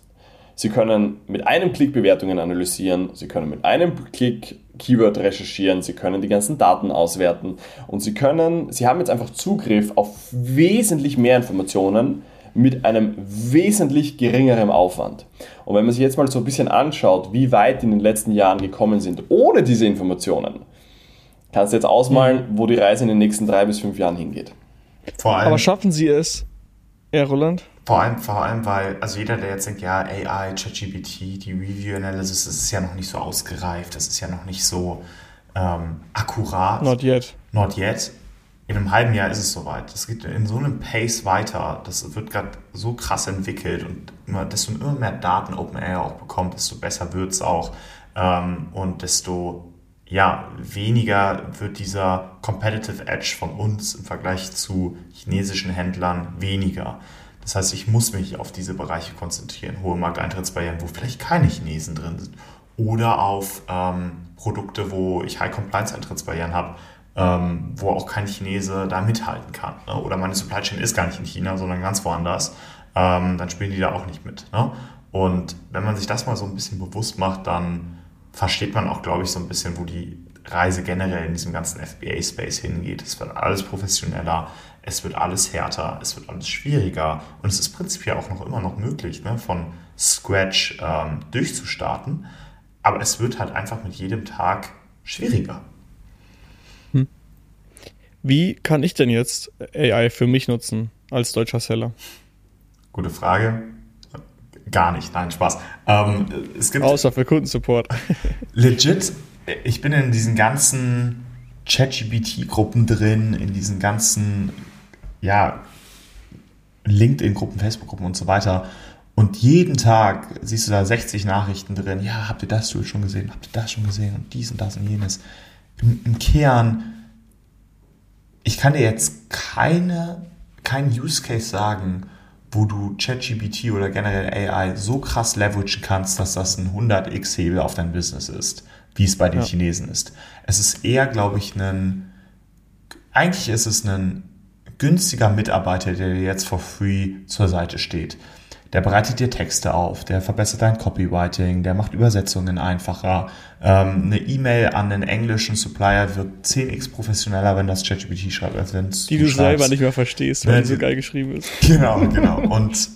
Sie können mit einem Klick Bewertungen analysieren, Sie können mit einem Klick Keyword recherchieren, Sie können die ganzen Daten auswerten und Sie können, Sie haben jetzt einfach Zugriff auf wesentlich mehr Informationen mit einem wesentlich geringeren Aufwand. Und wenn man sich jetzt mal so ein bisschen anschaut, wie weit in den letzten Jahren gekommen sind ohne diese Informationen, kannst du jetzt ausmalen, wo die Reise in den nächsten drei bis fünf Jahren hingeht. Vor allem, Aber schaffen sie es, Herr Roland? Vor allem, vor allem, weil, also jeder, der jetzt denkt, ja, AI, ChatGPT, die Review Analysis, das ist ja noch nicht so ausgereift, das ist ja noch nicht so ähm, akkurat. Not yet. Not yet. In einem halben Jahr ist es soweit. Das geht in so einem Pace weiter. Das wird gerade so krass entwickelt und immer, desto immer mehr Daten OpenAI auch bekommt, desto besser wird es auch. Ähm, und desto ja, weniger wird dieser Competitive Edge von uns im Vergleich zu chinesischen Händlern weniger. Das heißt, ich muss mich auf diese Bereiche konzentrieren, hohe Markteintrittsbarrieren, wo vielleicht keine Chinesen drin sind. Oder auf ähm, Produkte, wo ich High Compliance-Eintrittsbarrieren habe, ähm, wo auch kein Chinese da mithalten kann. Ne? Oder meine Supply Chain ist gar nicht in China, sondern ganz woanders. Ähm, dann spielen die da auch nicht mit. Ne? Und wenn man sich das mal so ein bisschen bewusst macht, dann versteht man auch, glaube ich, so ein bisschen, wo die Reise generell in diesem ganzen FBA-Space hingeht. Es wird alles professioneller, es wird alles härter, es wird alles schwieriger und es ist prinzipiell auch noch immer noch möglich, ne, von Scratch ähm, durchzustarten. Aber es wird halt einfach mit jedem Tag schwieriger. Hm. Wie kann ich denn jetzt AI für mich nutzen als deutscher Seller? Gute Frage. Gar nicht, nein, Spaß. Ähm, es gibt Außer für Kundensupport. [LAUGHS] legit, ich bin in diesen ganzen ChatGPT-Gruppen drin, in diesen ganzen ja, LinkedIn-Gruppen, Facebook-Gruppen und so weiter. Und jeden Tag siehst du da 60 Nachrichten drin. Ja, habt ihr das schon gesehen? Habt ihr das schon gesehen? Und dies und das und jenes. Im, im Kern, ich kann dir jetzt keine, keinen Use Case sagen, wo du ChatGPT oder generell AI so krass leveragen kannst, dass das ein 100x-Hebel auf dein Business ist, wie es bei den ja. Chinesen ist. Es ist eher, glaube ich, ein, eigentlich ist es ein günstiger Mitarbeiter, der dir jetzt for free zur Seite steht. Der bereitet dir Texte auf, der verbessert dein Copywriting, der macht Übersetzungen einfacher. Ähm, eine E-Mail an einen englischen Supplier wird 10x professioneller, wenn das ChatGPT schreibt, als wenn Die du, du selber nicht mehr verstehst, weil sie so geil geschrieben ist. [LAUGHS] Genau, genau. Und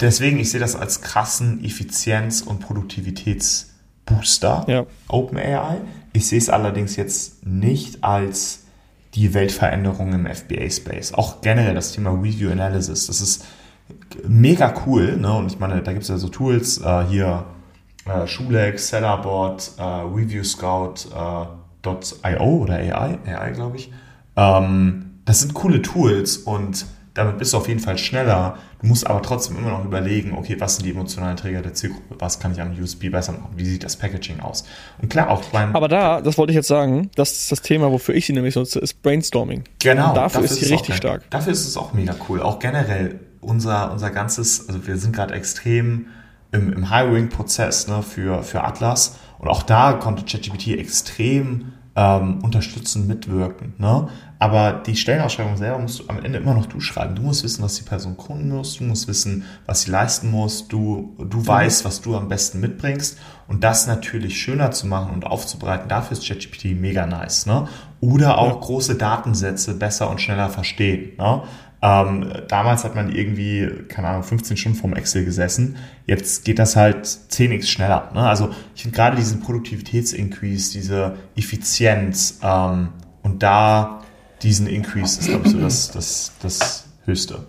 deswegen, ich sehe das als krassen Effizienz- und Produktivitätsbooster, ja. OpenAI. Ich sehe es allerdings jetzt nicht als die Weltveränderung im FBA-Space. Auch generell das Thema Review Analysis. Das ist mega cool. Ne? Und ich meine, da gibt es ja so Tools, äh, hier äh, Schulex, Sellerboard, äh, ReviewScout.io äh, oder AI, AI glaube ich. Ähm, das sind coole Tools und damit bist du auf jeden Fall schneller. Du musst aber trotzdem immer noch überlegen, okay, was sind die emotionalen Träger der Zielgruppe? Was kann ich am USB besser machen? Wie sieht das Packaging aus? Und klar, auch beim. Aber da, das wollte ich jetzt sagen, das ist das Thema, wofür ich sie nämlich nutze, ist Brainstorming. Genau. Und dafür, dafür ist sie richtig stark. Dafür ist es auch mega cool. Auch generell unser, unser ganzes, also wir sind gerade extrem im, im Hiring-Prozess ne, für, für Atlas. Und auch da konnte ChatGPT extrem ähm, unterstützen, mitwirken. Ne? Aber die Stellenausschreibung selber musst du am Ende immer noch du schreiben. Du musst wissen, was die Person kunden muss, du musst wissen, was sie leisten muss, du, du mhm. weißt, was du am besten mitbringst. Und das natürlich schöner zu machen und aufzubereiten, dafür ist ChatGPT mega nice. Ne? Oder auch ja. große Datensätze besser und schneller verstehen. Ne? Ähm, damals hat man irgendwie, keine Ahnung, 15 Stunden vorm Excel gesessen. Jetzt geht das halt 10x schneller. Ne? Also ich finde gerade diesen Produktivitätsincrease, diese Effizienz ähm, und da diesen Increase ist, glaube ich, so das, das, das Höchste.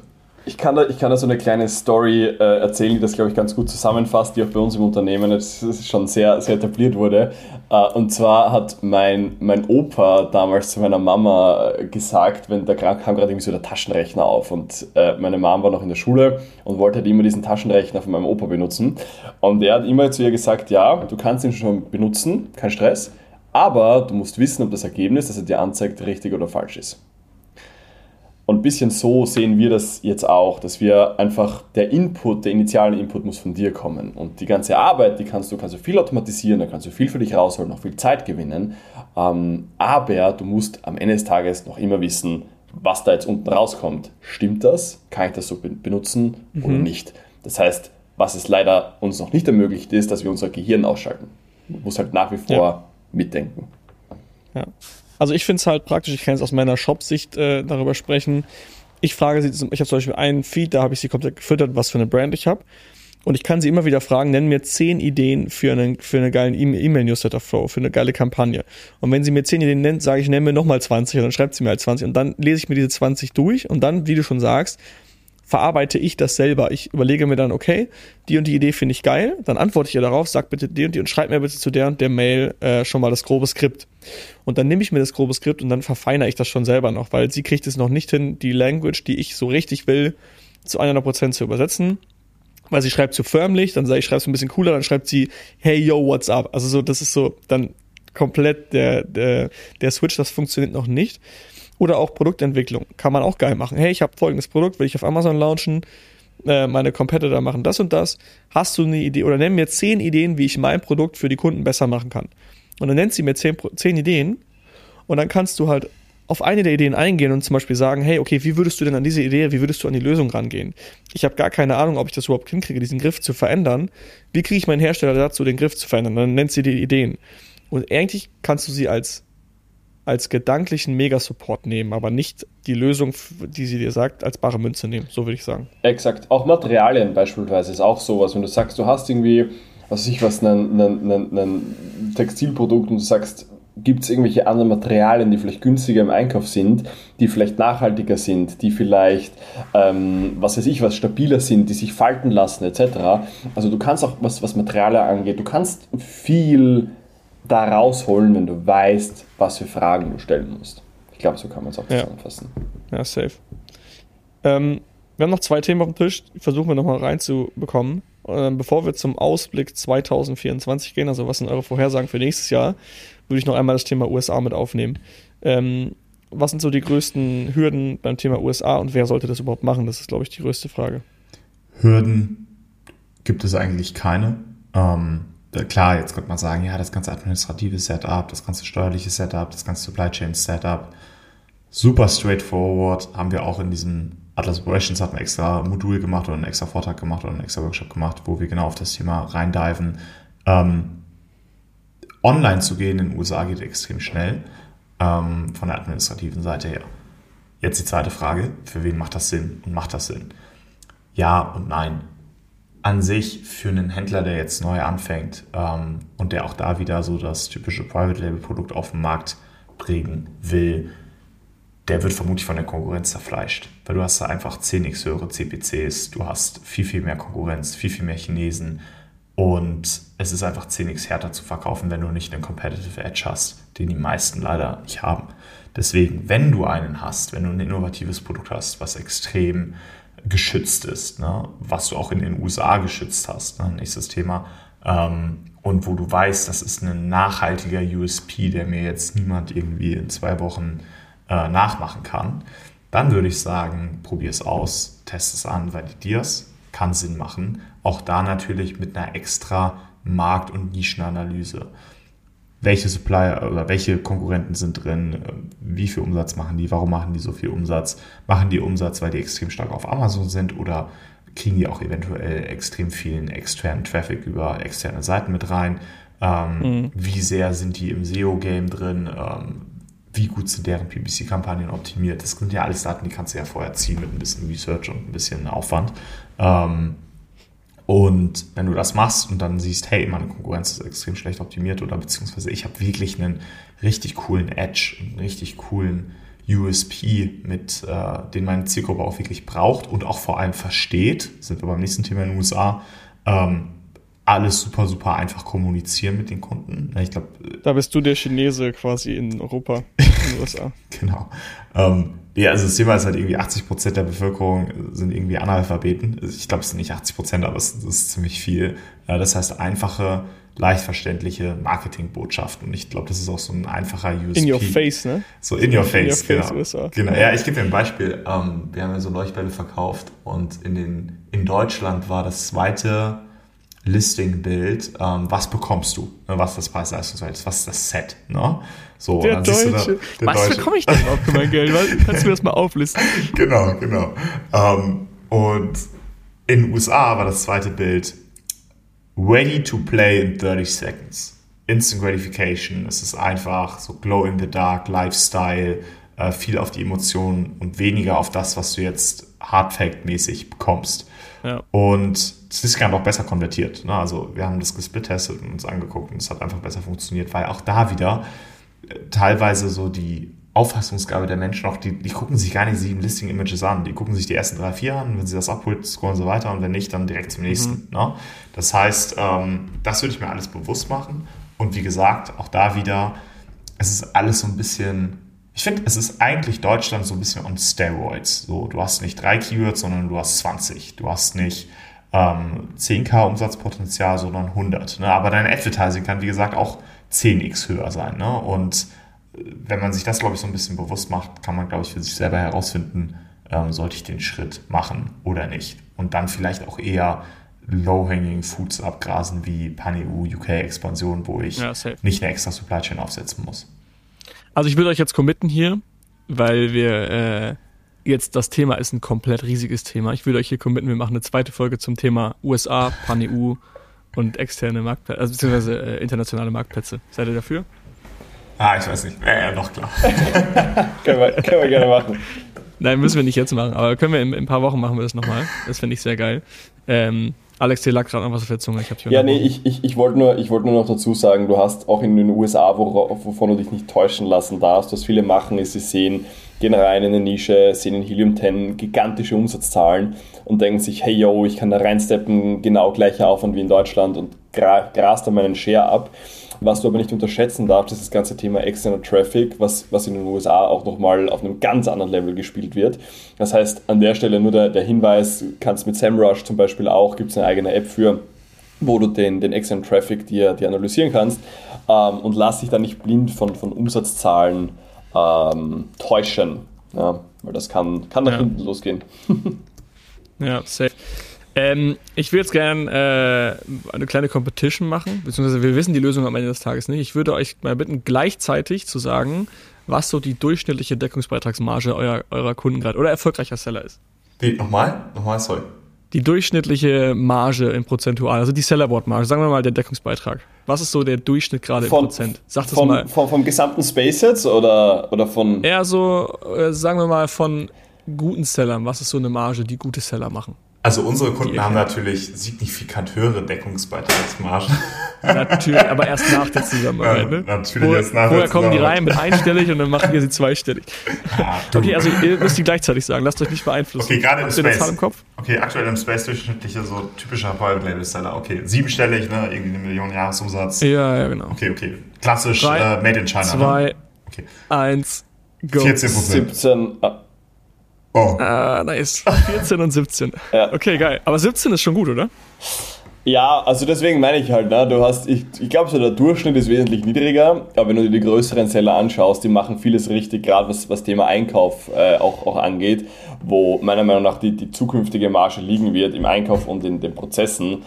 Ich kann, da, ich kann da so eine kleine Story äh, erzählen, die das, glaube ich, ganz gut zusammenfasst, die auch bei uns im Unternehmen jetzt schon sehr, sehr etabliert wurde. Äh, und zwar hat mein, mein Opa damals zu meiner Mama äh, gesagt, wenn da kam gerade irgendwie so der Taschenrechner auf und äh, meine Mama war noch in der Schule und wollte halt immer diesen Taschenrechner von meinem Opa benutzen. Und er hat immer zu ihr gesagt, ja, du kannst ihn schon benutzen, kein Stress, aber du musst wissen, ob das Ergebnis, das er dir anzeigt, richtig oder falsch ist. Und ein bisschen so sehen wir das jetzt auch, dass wir einfach der Input, der initiale Input muss von dir kommen. Und die ganze Arbeit, die kannst du, kannst du viel automatisieren, da kannst du viel für dich rausholen, noch viel Zeit gewinnen. Ähm, aber du musst am Ende des Tages noch immer wissen, was da jetzt unten rauskommt. Stimmt das? Kann ich das so benutzen mhm. oder nicht? Das heißt, was es leider uns noch nicht ermöglicht ist, dass wir unser Gehirn ausschalten. Man muss halt nach wie vor ja. mitdenken. Ja. Also ich finde es halt praktisch, ich kann jetzt aus meiner Shop-Sicht äh, darüber sprechen. Ich frage sie, ich habe zum Beispiel einen Feed, da habe ich sie komplett gefüttert, was für eine Brand ich habe. Und ich kann sie immer wieder fragen, nennen mir zehn Ideen für einen, für einen geilen E-Mail-Newsletter-Flow, für eine geile Kampagne. Und wenn sie mir zehn Ideen nennt, sage ich, nenn mir nochmal 20 und dann schreibt sie mir halt 20 und dann lese ich mir diese 20 durch und dann, wie du schon sagst, verarbeite ich das selber. Ich überlege mir dann, okay, die und die Idee finde ich geil, dann antworte ich ihr darauf, sag bitte die und die und schreib mir bitte zu der und der Mail äh, schon mal das grobe Skript. Und dann nehme ich mir das grobe Skript und dann verfeinere ich das schon selber noch, weil sie kriegt es noch nicht hin, die Language, die ich so richtig will, zu 100% zu übersetzen. Weil sie schreibt zu förmlich, dann sage ich, schreib's ein bisschen cooler, dann schreibt sie, hey yo, what's up? Also so, das ist so dann komplett der, der, der Switch, das funktioniert noch nicht. Oder auch Produktentwicklung. Kann man auch geil machen. Hey, ich habe folgendes Produkt, will ich auf Amazon launchen. Äh, meine Competitor machen das und das. Hast du eine Idee? Oder nenn mir zehn Ideen, wie ich mein Produkt für die Kunden besser machen kann. Und dann nennt sie mir zehn, zehn Ideen. Und dann kannst du halt auf eine der Ideen eingehen und zum Beispiel sagen, hey, okay, wie würdest du denn an diese Idee, wie würdest du an die Lösung rangehen? Ich habe gar keine Ahnung, ob ich das überhaupt hinkriege, diesen Griff zu verändern. Wie kriege ich meinen Hersteller dazu, den Griff zu verändern? Dann nennt sie die Ideen. Und eigentlich kannst du sie als als gedanklichen Mega-Support nehmen, aber nicht die Lösung, die sie dir sagt, als bare Münze nehmen, so würde ich sagen. Exakt. Auch Materialien beispielsweise ist auch sowas. Wenn du sagst, du hast irgendwie, was ich was, ein Textilprodukt und du sagst, gibt es irgendwelche anderen Materialien, die vielleicht günstiger im Einkauf sind, die vielleicht nachhaltiger sind, die vielleicht, ähm, was weiß ich, was stabiler sind, die sich falten lassen, etc. Also du kannst auch, was, was Materialien angeht, du kannst viel da rausholen, wenn du weißt, was für Fragen du stellen musst. Ich glaube, so kann man es auch zusammenfassen. Ja, safe. Ähm, wir haben noch zwei Themen auf dem Tisch, die versuchen wir nochmal reinzubekommen. Ähm, bevor wir zum Ausblick 2024 gehen, also was sind eure Vorhersagen für nächstes Jahr, würde ich noch einmal das Thema USA mit aufnehmen. Ähm, was sind so die größten Hürden beim Thema USA und wer sollte das überhaupt machen? Das ist, glaube ich, die größte Frage. Hürden gibt es eigentlich keine. Ähm, klar, jetzt könnte man sagen, ja, das ganze administrative Setup, das ganze steuerliche Setup, das ganze Supply Chain Setup, super straightforward, haben wir auch in diesem Atlas Operations hat ein extra Modul gemacht oder einen extra Vortrag gemacht oder einen extra Workshop gemacht, wo wir genau auf das Thema reindiven. Ähm, online zu gehen in den USA geht extrem schnell ähm, von der administrativen Seite her. Jetzt die zweite Frage, für wen macht das Sinn und macht das Sinn? Ja und nein an sich für einen Händler, der jetzt neu anfängt ähm, und der auch da wieder so das typische Private Label Produkt auf den Markt bringen will, der wird vermutlich von der Konkurrenz zerfleischt. Weil du hast da einfach 10x höhere CPCs, du hast viel, viel mehr Konkurrenz, viel, viel mehr Chinesen und es ist einfach 10x härter zu verkaufen, wenn du nicht einen Competitive Edge hast, den die meisten leider nicht haben. Deswegen, wenn du einen hast, wenn du ein innovatives Produkt hast, was extrem geschützt ist, ne? was du auch in den USA geschützt hast. Ne? Nächstes Thema. Ähm, und wo du weißt, das ist ein nachhaltiger USP, der mir jetzt niemand irgendwie in zwei Wochen äh, nachmachen kann, dann würde ich sagen, probier es aus, test es an, validier es, kann Sinn machen. Auch da natürlich mit einer extra Markt- und Nischenanalyse. Welche Supplier oder welche Konkurrenten sind drin, wie viel Umsatz machen die, warum machen die so viel Umsatz, machen die Umsatz, weil die extrem stark auf Amazon sind oder kriegen die auch eventuell extrem vielen externen Traffic über externe Seiten mit rein, ähm, mhm. wie sehr sind die im SEO-Game drin, ähm, wie gut sind deren PPC-Kampagnen optimiert. Das sind ja alles Daten, die kannst du ja vorher ziehen mit ein bisschen Research und ein bisschen Aufwand. Ähm, und wenn du das machst und dann siehst, hey, meine Konkurrenz ist extrem schlecht optimiert oder beziehungsweise ich habe wirklich einen richtig coolen Edge, einen richtig coolen USP, mit äh, den meine Zielgruppe auch wirklich braucht und auch vor allem versteht, sind wir beim nächsten Thema in den USA, ähm, alles super, super einfach kommunizieren mit den Kunden. Ich glaube. Da bist du der Chinese quasi in Europa, in den USA. [LAUGHS] genau. Ähm, ja, also das Thema ist halt irgendwie 80 Prozent der Bevölkerung sind irgendwie Analphabeten. Ich glaube, es sind nicht 80 Prozent, aber es, ist ziemlich viel. Das heißt, einfache, leicht verständliche Marketingbotschaften. Und ich glaube, das ist auch so ein einfacher USP. In your face, ne? So in your face, in your genau. Face USA. genau. Ja, ich gebe dir ein Beispiel. Ähm, wir haben ja so Leuchtbälle verkauft und in, den, in Deutschland war das zweite Listing-Bild, ähm, was bekommst du, ne, was das Preis-Leistungsverhältnis, was ist das Set, ne? So, der Deutsche. Da, der was Deutsche. bekomme ich denn überhaupt für mein Geld? Kannst du mir das mal auflisten? [LAUGHS] genau, genau. Ähm, und in den USA war das zweite Bild ready to play in 30 seconds. Instant Gratification, es ist einfach so Glow in the Dark, Lifestyle, äh, viel auf die Emotionen und weniger auf das, was du jetzt Hardfact-mäßig bekommst. Ja. Und das ist gerade auch besser konvertiert. Ne? Also wir haben das gesplittestet und uns angeguckt und es hat einfach besser funktioniert, weil auch da wieder äh, teilweise so die Auffassungsgabe der Menschen auch, die, die gucken sich gar nicht sieben Listing-Images an. Die gucken sich die ersten drei, vier an. Wenn sie das abholt, scrollen sie weiter und wenn nicht, dann direkt zum nächsten. Mhm. Ne? Das heißt, ähm, das würde ich mir alles bewusst machen. Und wie gesagt, auch da wieder, es ist alles so ein bisschen ich finde, es ist eigentlich Deutschland so ein bisschen on Steroids. So, du hast nicht drei Keywords, sondern du hast 20. Du hast nicht ähm, 10k Umsatzpotenzial, sondern 100. Ne? Aber dein Advertising kann, wie gesagt, auch 10x höher sein. Ne? Und äh, wenn man sich das, glaube ich, so ein bisschen bewusst macht, kann man, glaube ich, für sich selber herausfinden, ähm, sollte ich den Schritt machen oder nicht. Und dann vielleicht auch eher low-hanging Foods abgrasen wie PanEU UK-Expansion, wo ich ja, nicht eine extra Supply Chain aufsetzen muss. Also ich würde euch jetzt committen hier, weil wir äh, jetzt das Thema ist ein komplett riesiges Thema. Ich würde euch hier committen, wir machen eine zweite Folge zum Thema USA, Pan-EU und externe Marktplätze, also beziehungsweise äh, internationale Marktplätze. Seid ihr dafür? Ah, ich weiß nicht. Ja, ja doch, klar. [LAUGHS] können, wir, können wir gerne machen. Nein, müssen wir nicht jetzt machen, aber können wir in, in ein paar Wochen machen wir das nochmal. Das finde ich sehr geil. Ähm, Alex, dir lag gerade noch was auf der Zunge. Ich ja, nee, ich, ich, ich wollte nur, wollt nur noch dazu sagen, du hast auch in den USA, wovon du dich nicht täuschen lassen darfst, was viele machen, ist, sie sehen, gehen rein in eine Nische, sehen in Helium 10 gigantische Umsatzzahlen und denken sich, hey yo, ich kann da reinsteppen, genau gleicher Aufwand wie in Deutschland und grast da meinen Share ab. Was du aber nicht unterschätzen darfst, ist das ganze Thema externer Traffic, was, was in den USA auch nochmal auf einem ganz anderen Level gespielt wird. Das heißt, an der Stelle nur der, der Hinweis, kannst mit SEMrush zum Beispiel auch, gibt es eine eigene App für, wo du den, den externen Traffic dir, dir analysieren kannst ähm, und lass dich da nicht blind von, von Umsatzzahlen ähm, täuschen. Ja, weil das kann, kann nach ja. hinten losgehen. [LAUGHS] ja, safe. Ähm, ich würde jetzt gerne äh, eine kleine Competition machen, beziehungsweise wir wissen die Lösung am Ende des Tages nicht. Ich würde euch mal bitten, gleichzeitig zu sagen, was so die durchschnittliche Deckungsbeitragsmarge eurer, eurer Kunden gerade oder erfolgreicher Seller ist. Wie, nochmal? Nochmal, sorry. Die durchschnittliche Marge in Prozentual, also die Sellerboard-Marge, sagen wir mal der Deckungsbeitrag. Was ist so der Durchschnitt gerade in Prozent? Sag das von, mal. Von, vom gesamten Space jetzt oder, oder von. Eher so, äh, sagen wir mal, von guten Sellern. Was ist so eine Marge, die gute Seller machen? Also unsere Kunden haben natürlich signifikant höhere Deckungsbeitragsmargen. Natürlich, aber erst nach der Zusammenarbeit. Ne? Ja, natürlich Wo, erst nach Vorher kommen die rein mit einstellig und dann machen wir sie zweistellig. Ja, okay, also ihr müsst die gleichzeitig sagen. Lasst euch nicht beeinflussen. Okay, gerade im Space. Im Kopf? Okay, aktuell im Space durchschnittliche so typischer Private Label Seller. Okay, siebenstellig, ne? Irgendwie eine Million Jahresumsatz. Ja, ja, genau. Okay, okay. Klassisch Drei, äh, Made in China. Ne? Zwei, ne? okay. eins, go. 14 17, Oh. Ah, nice. [LAUGHS] 14 und 17. Ja. Okay, geil. Aber 17 ist schon gut, oder? Ja, also deswegen meine ich halt, ne, du hast, ich, ich glaube so der Durchschnitt ist wesentlich niedriger, aber wenn du dir die größeren Seller anschaust, die machen vieles richtig, gerade was, was Thema Einkauf äh, auch, auch angeht, wo meiner Meinung nach die, die zukünftige Marge liegen wird im Einkauf und in den Prozessen.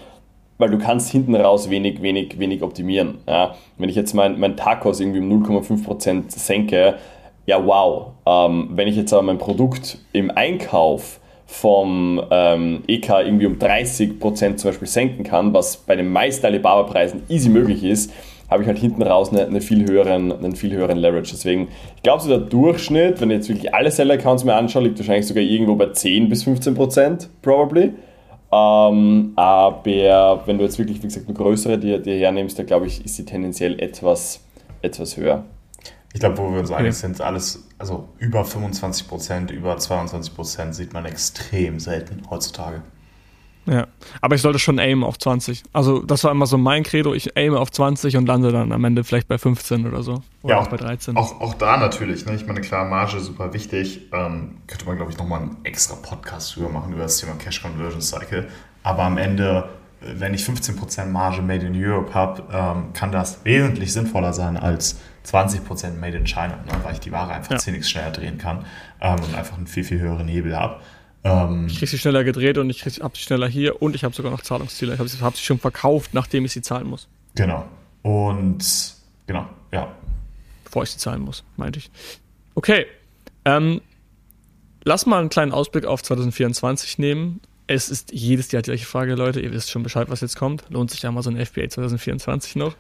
weil du kannst hinten raus wenig, wenig, wenig optimieren. Ja? Wenn ich jetzt mein, mein Tacos irgendwie um 0,5% senke, ja wow. Ähm, wenn ich jetzt aber mein Produkt im Einkauf vom ähm, EK irgendwie um 30% zum Beispiel senken kann, was bei den meisten Alibaba-Preisen easy möglich ist, habe ich halt hinten raus eine, eine, viel höheren, einen viel höheren Leverage. Deswegen, ich glaube, so der Durchschnitt, wenn ich jetzt wirklich alle Seller-Accounts mir anschaue, liegt wahrscheinlich sogar irgendwo bei 10 bis 15 Prozent, probably. Ähm, aber wenn du jetzt wirklich, wie gesagt, eine größere dir, dir hernimmst, dann glaube ich, ist sie tendenziell etwas, etwas höher. Ich glaube, wo wir uns einig sind, alles, also über 25 Prozent, über 22 Prozent sieht man extrem selten heutzutage. Ja, aber ich sollte schon aimen auf 20. Also das war immer so mein Credo, ich aime auf 20 und lande dann am Ende vielleicht bei 15 oder so. Oder ja, auch bei 13. Auch, auch da natürlich, ne? ich meine, klar, Marge super wichtig. Ähm, könnte man, glaube ich, nochmal einen extra Podcast drüber machen, über das Thema Cash Conversion Cycle. Aber am Ende, wenn ich 15% Marge Made in Europe habe, ähm, kann das wesentlich sinnvoller sein als 20% Made in China, ne? weil ich die Ware einfach ja. 10 schneller drehen kann ähm, und einfach einen viel, viel höheren Hebel habe. Ähm, ich kriege sie schneller gedreht und ich habe sie schneller hier und ich habe sogar noch Zahlungsziele. Ich habe sie, hab sie schon verkauft, nachdem ich sie zahlen muss. Genau. Und genau, ja. Bevor ich sie zahlen muss, meinte ich. Okay. Ähm, lass mal einen kleinen Ausblick auf 2024 nehmen. Es ist jedes Jahr die gleiche Frage, Leute. Ihr wisst schon Bescheid, was jetzt kommt. Lohnt sich ja mal so ein FBA 2024 noch.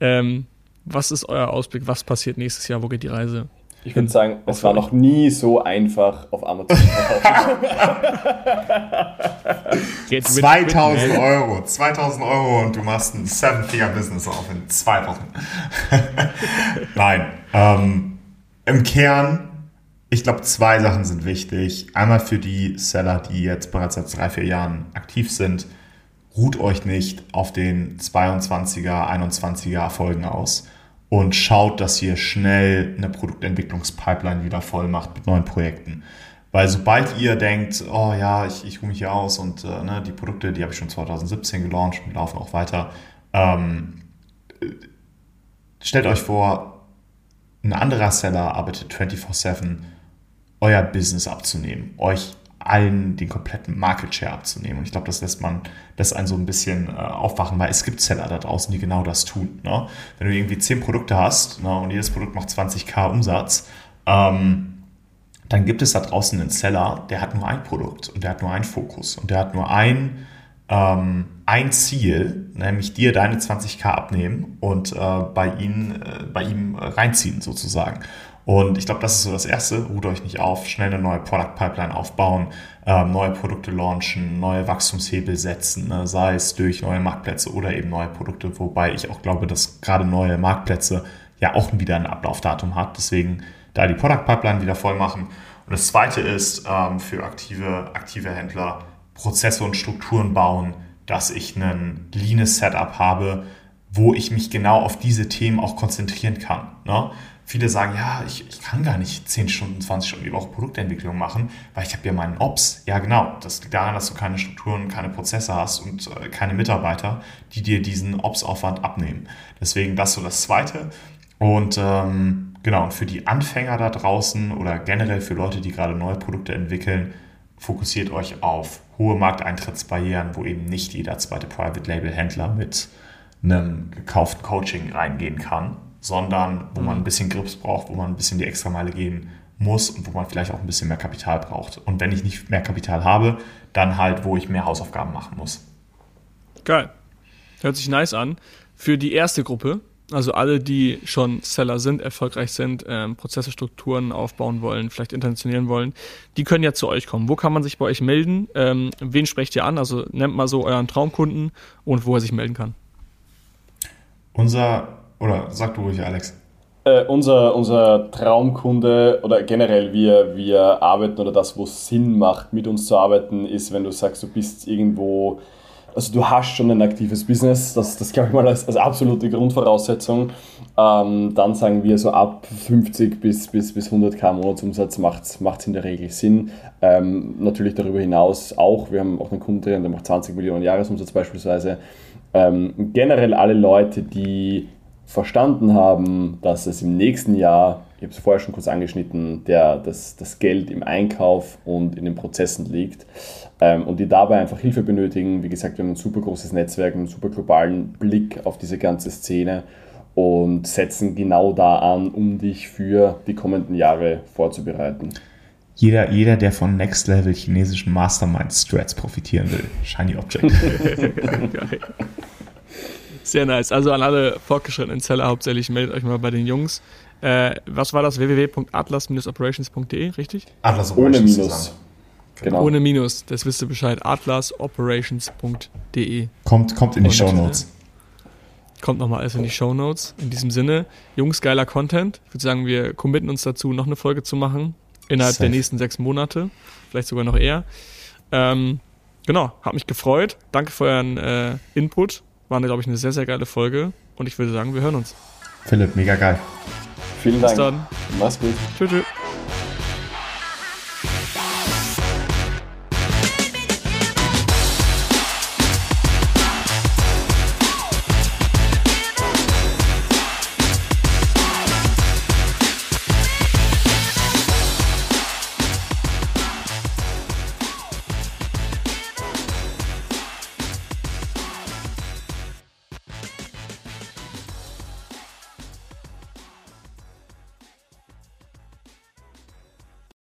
Ähm, was ist euer Ausblick? Was passiert nächstes Jahr? Wo geht die Reise? Ich würde sagen, es war noch nie so einfach, auf Amazon zu verkaufen. [LAUGHS] 2000 Euro, 2000 Euro und du machst ein Seven-Figure-Business auf in zwei Wochen. [LAUGHS] Nein, ähm, im Kern, ich glaube, zwei Sachen sind wichtig. Einmal für die Seller, die jetzt bereits seit drei, vier Jahren aktiv sind, ruht euch nicht auf den 22er, 21er Erfolgen aus und schaut, dass ihr schnell eine Produktentwicklungspipeline wieder voll macht mit neuen Projekten. Weil sobald ihr denkt, oh ja, ich, ich ruhe mich hier aus und äh, ne, die Produkte, die habe ich schon 2017 gelauncht und laufen auch weiter, ähm, stellt euch vor, ein anderer Seller arbeitet 24/7, euer Business abzunehmen, euch allen den kompletten Market Share abzunehmen. Und ich glaube, das lässt man, das einen so ein bisschen äh, aufwachen, weil es gibt Seller da draußen, die genau das tun. Ne? Wenn du irgendwie zehn Produkte hast ne, und jedes Produkt macht 20k Umsatz, ähm, dann gibt es da draußen einen Seller, der hat nur ein Produkt und der hat nur einen Fokus und der hat nur ein, ähm, ein Ziel, nämlich dir deine 20k abnehmen und äh, bei, ihn, äh, bei ihm reinziehen sozusagen. Und ich glaube, das ist so das Erste. Ruht euch nicht auf, schnell eine neue Product Pipeline aufbauen, ähm, neue Produkte launchen, neue Wachstumshebel setzen, ne? sei es durch neue Marktplätze oder eben neue Produkte, wobei ich auch glaube, dass gerade neue Marktplätze ja auch wieder ein Ablaufdatum hat. Deswegen da die Product Pipeline wieder voll machen. Und das Zweite ist ähm, für aktive, aktive Händler Prozesse und Strukturen bauen, dass ich ein leanes Setup habe, wo ich mich genau auf diese Themen auch konzentrieren kann. Ne? Viele sagen, ja, ich, ich kann gar nicht 10 Stunden, 20 Stunden die Woche Produktentwicklung machen, weil ich habe ja meinen Ops. Ja, genau. Das liegt daran, dass du keine Strukturen, keine Prozesse hast und äh, keine Mitarbeiter, die dir diesen Ops-Aufwand abnehmen. Deswegen das so das Zweite. Und ähm, genau, und für die Anfänger da draußen oder generell für Leute, die gerade neue Produkte entwickeln, fokussiert euch auf hohe Markteintrittsbarrieren, wo eben nicht jeder zweite Private Label Händler mit einem gekauften Coaching reingehen kann sondern wo man ein mhm. bisschen Grips braucht, wo man ein bisschen die Extrameile gehen muss und wo man vielleicht auch ein bisschen mehr Kapital braucht. Und wenn ich nicht mehr Kapital habe, dann halt, wo ich mehr Hausaufgaben machen muss. Geil. Hört sich nice an. Für die erste Gruppe, also alle, die schon Seller sind, erfolgreich sind, ähm, Prozesse, Strukturen aufbauen wollen, vielleicht internationalisieren wollen, die können ja zu euch kommen. Wo kann man sich bei euch melden? Ähm, wen sprecht ihr an? Also nennt mal so euren Traumkunden und wo er sich melden kann. Unser oder sag du ruhig, Alex. Äh, unser, unser Traumkunde oder generell wir, wir arbeiten oder das, wo es Sinn macht, mit uns zu arbeiten, ist, wenn du sagst, du bist irgendwo, also du hast schon ein aktives Business, das, das glaube ich mal als, als absolute Grundvoraussetzung. Ähm, dann sagen wir so ab 50 bis, bis, bis 100k Monatsumsatz macht es in der Regel Sinn. Ähm, natürlich darüber hinaus auch, wir haben auch einen Kunden der macht 20 Millionen Jahresumsatz beispielsweise. Ähm, generell alle Leute, die verstanden haben, dass es im nächsten Jahr ich habe es vorher schon kurz angeschnitten, der das, das Geld im Einkauf und in den Prozessen liegt ähm, und die dabei einfach Hilfe benötigen. Wie gesagt, wir haben ein super großes Netzwerk, einen super globalen Blick auf diese ganze Szene und setzen genau da an, um dich für die kommenden Jahre vorzubereiten. Jeder, jeder, der von Next Level chinesischen Mastermind Strats profitieren will. Shiny Object. [LAUGHS] [LAUGHS] Sehr nice. Also an alle fortgeschrittenen Zeller hauptsächlich meldet euch mal bei den Jungs. Äh, was war das? www.atlas-operations.de, richtig? Atlas Ohne Minus. Genau. Ohne Minus, das wisst ihr Bescheid. atlasoperations.de. Kommt, kommt in die Show Notes. Kommt nochmal alles in die Show Notes. In diesem Sinne, Jungs, geiler Content. Ich würde sagen, wir committen uns dazu, noch eine Folge zu machen innerhalb Safe. der nächsten sechs Monate, vielleicht sogar noch eher. Ähm, genau, hat mich gefreut. Danke für euren äh, Input. War, glaube ich, eine sehr, sehr geile Folge. Und ich würde sagen, wir hören uns. Philipp, mega geil. Vielen Dank. Bis dann. Mach's gut. Tschüss. tschüss.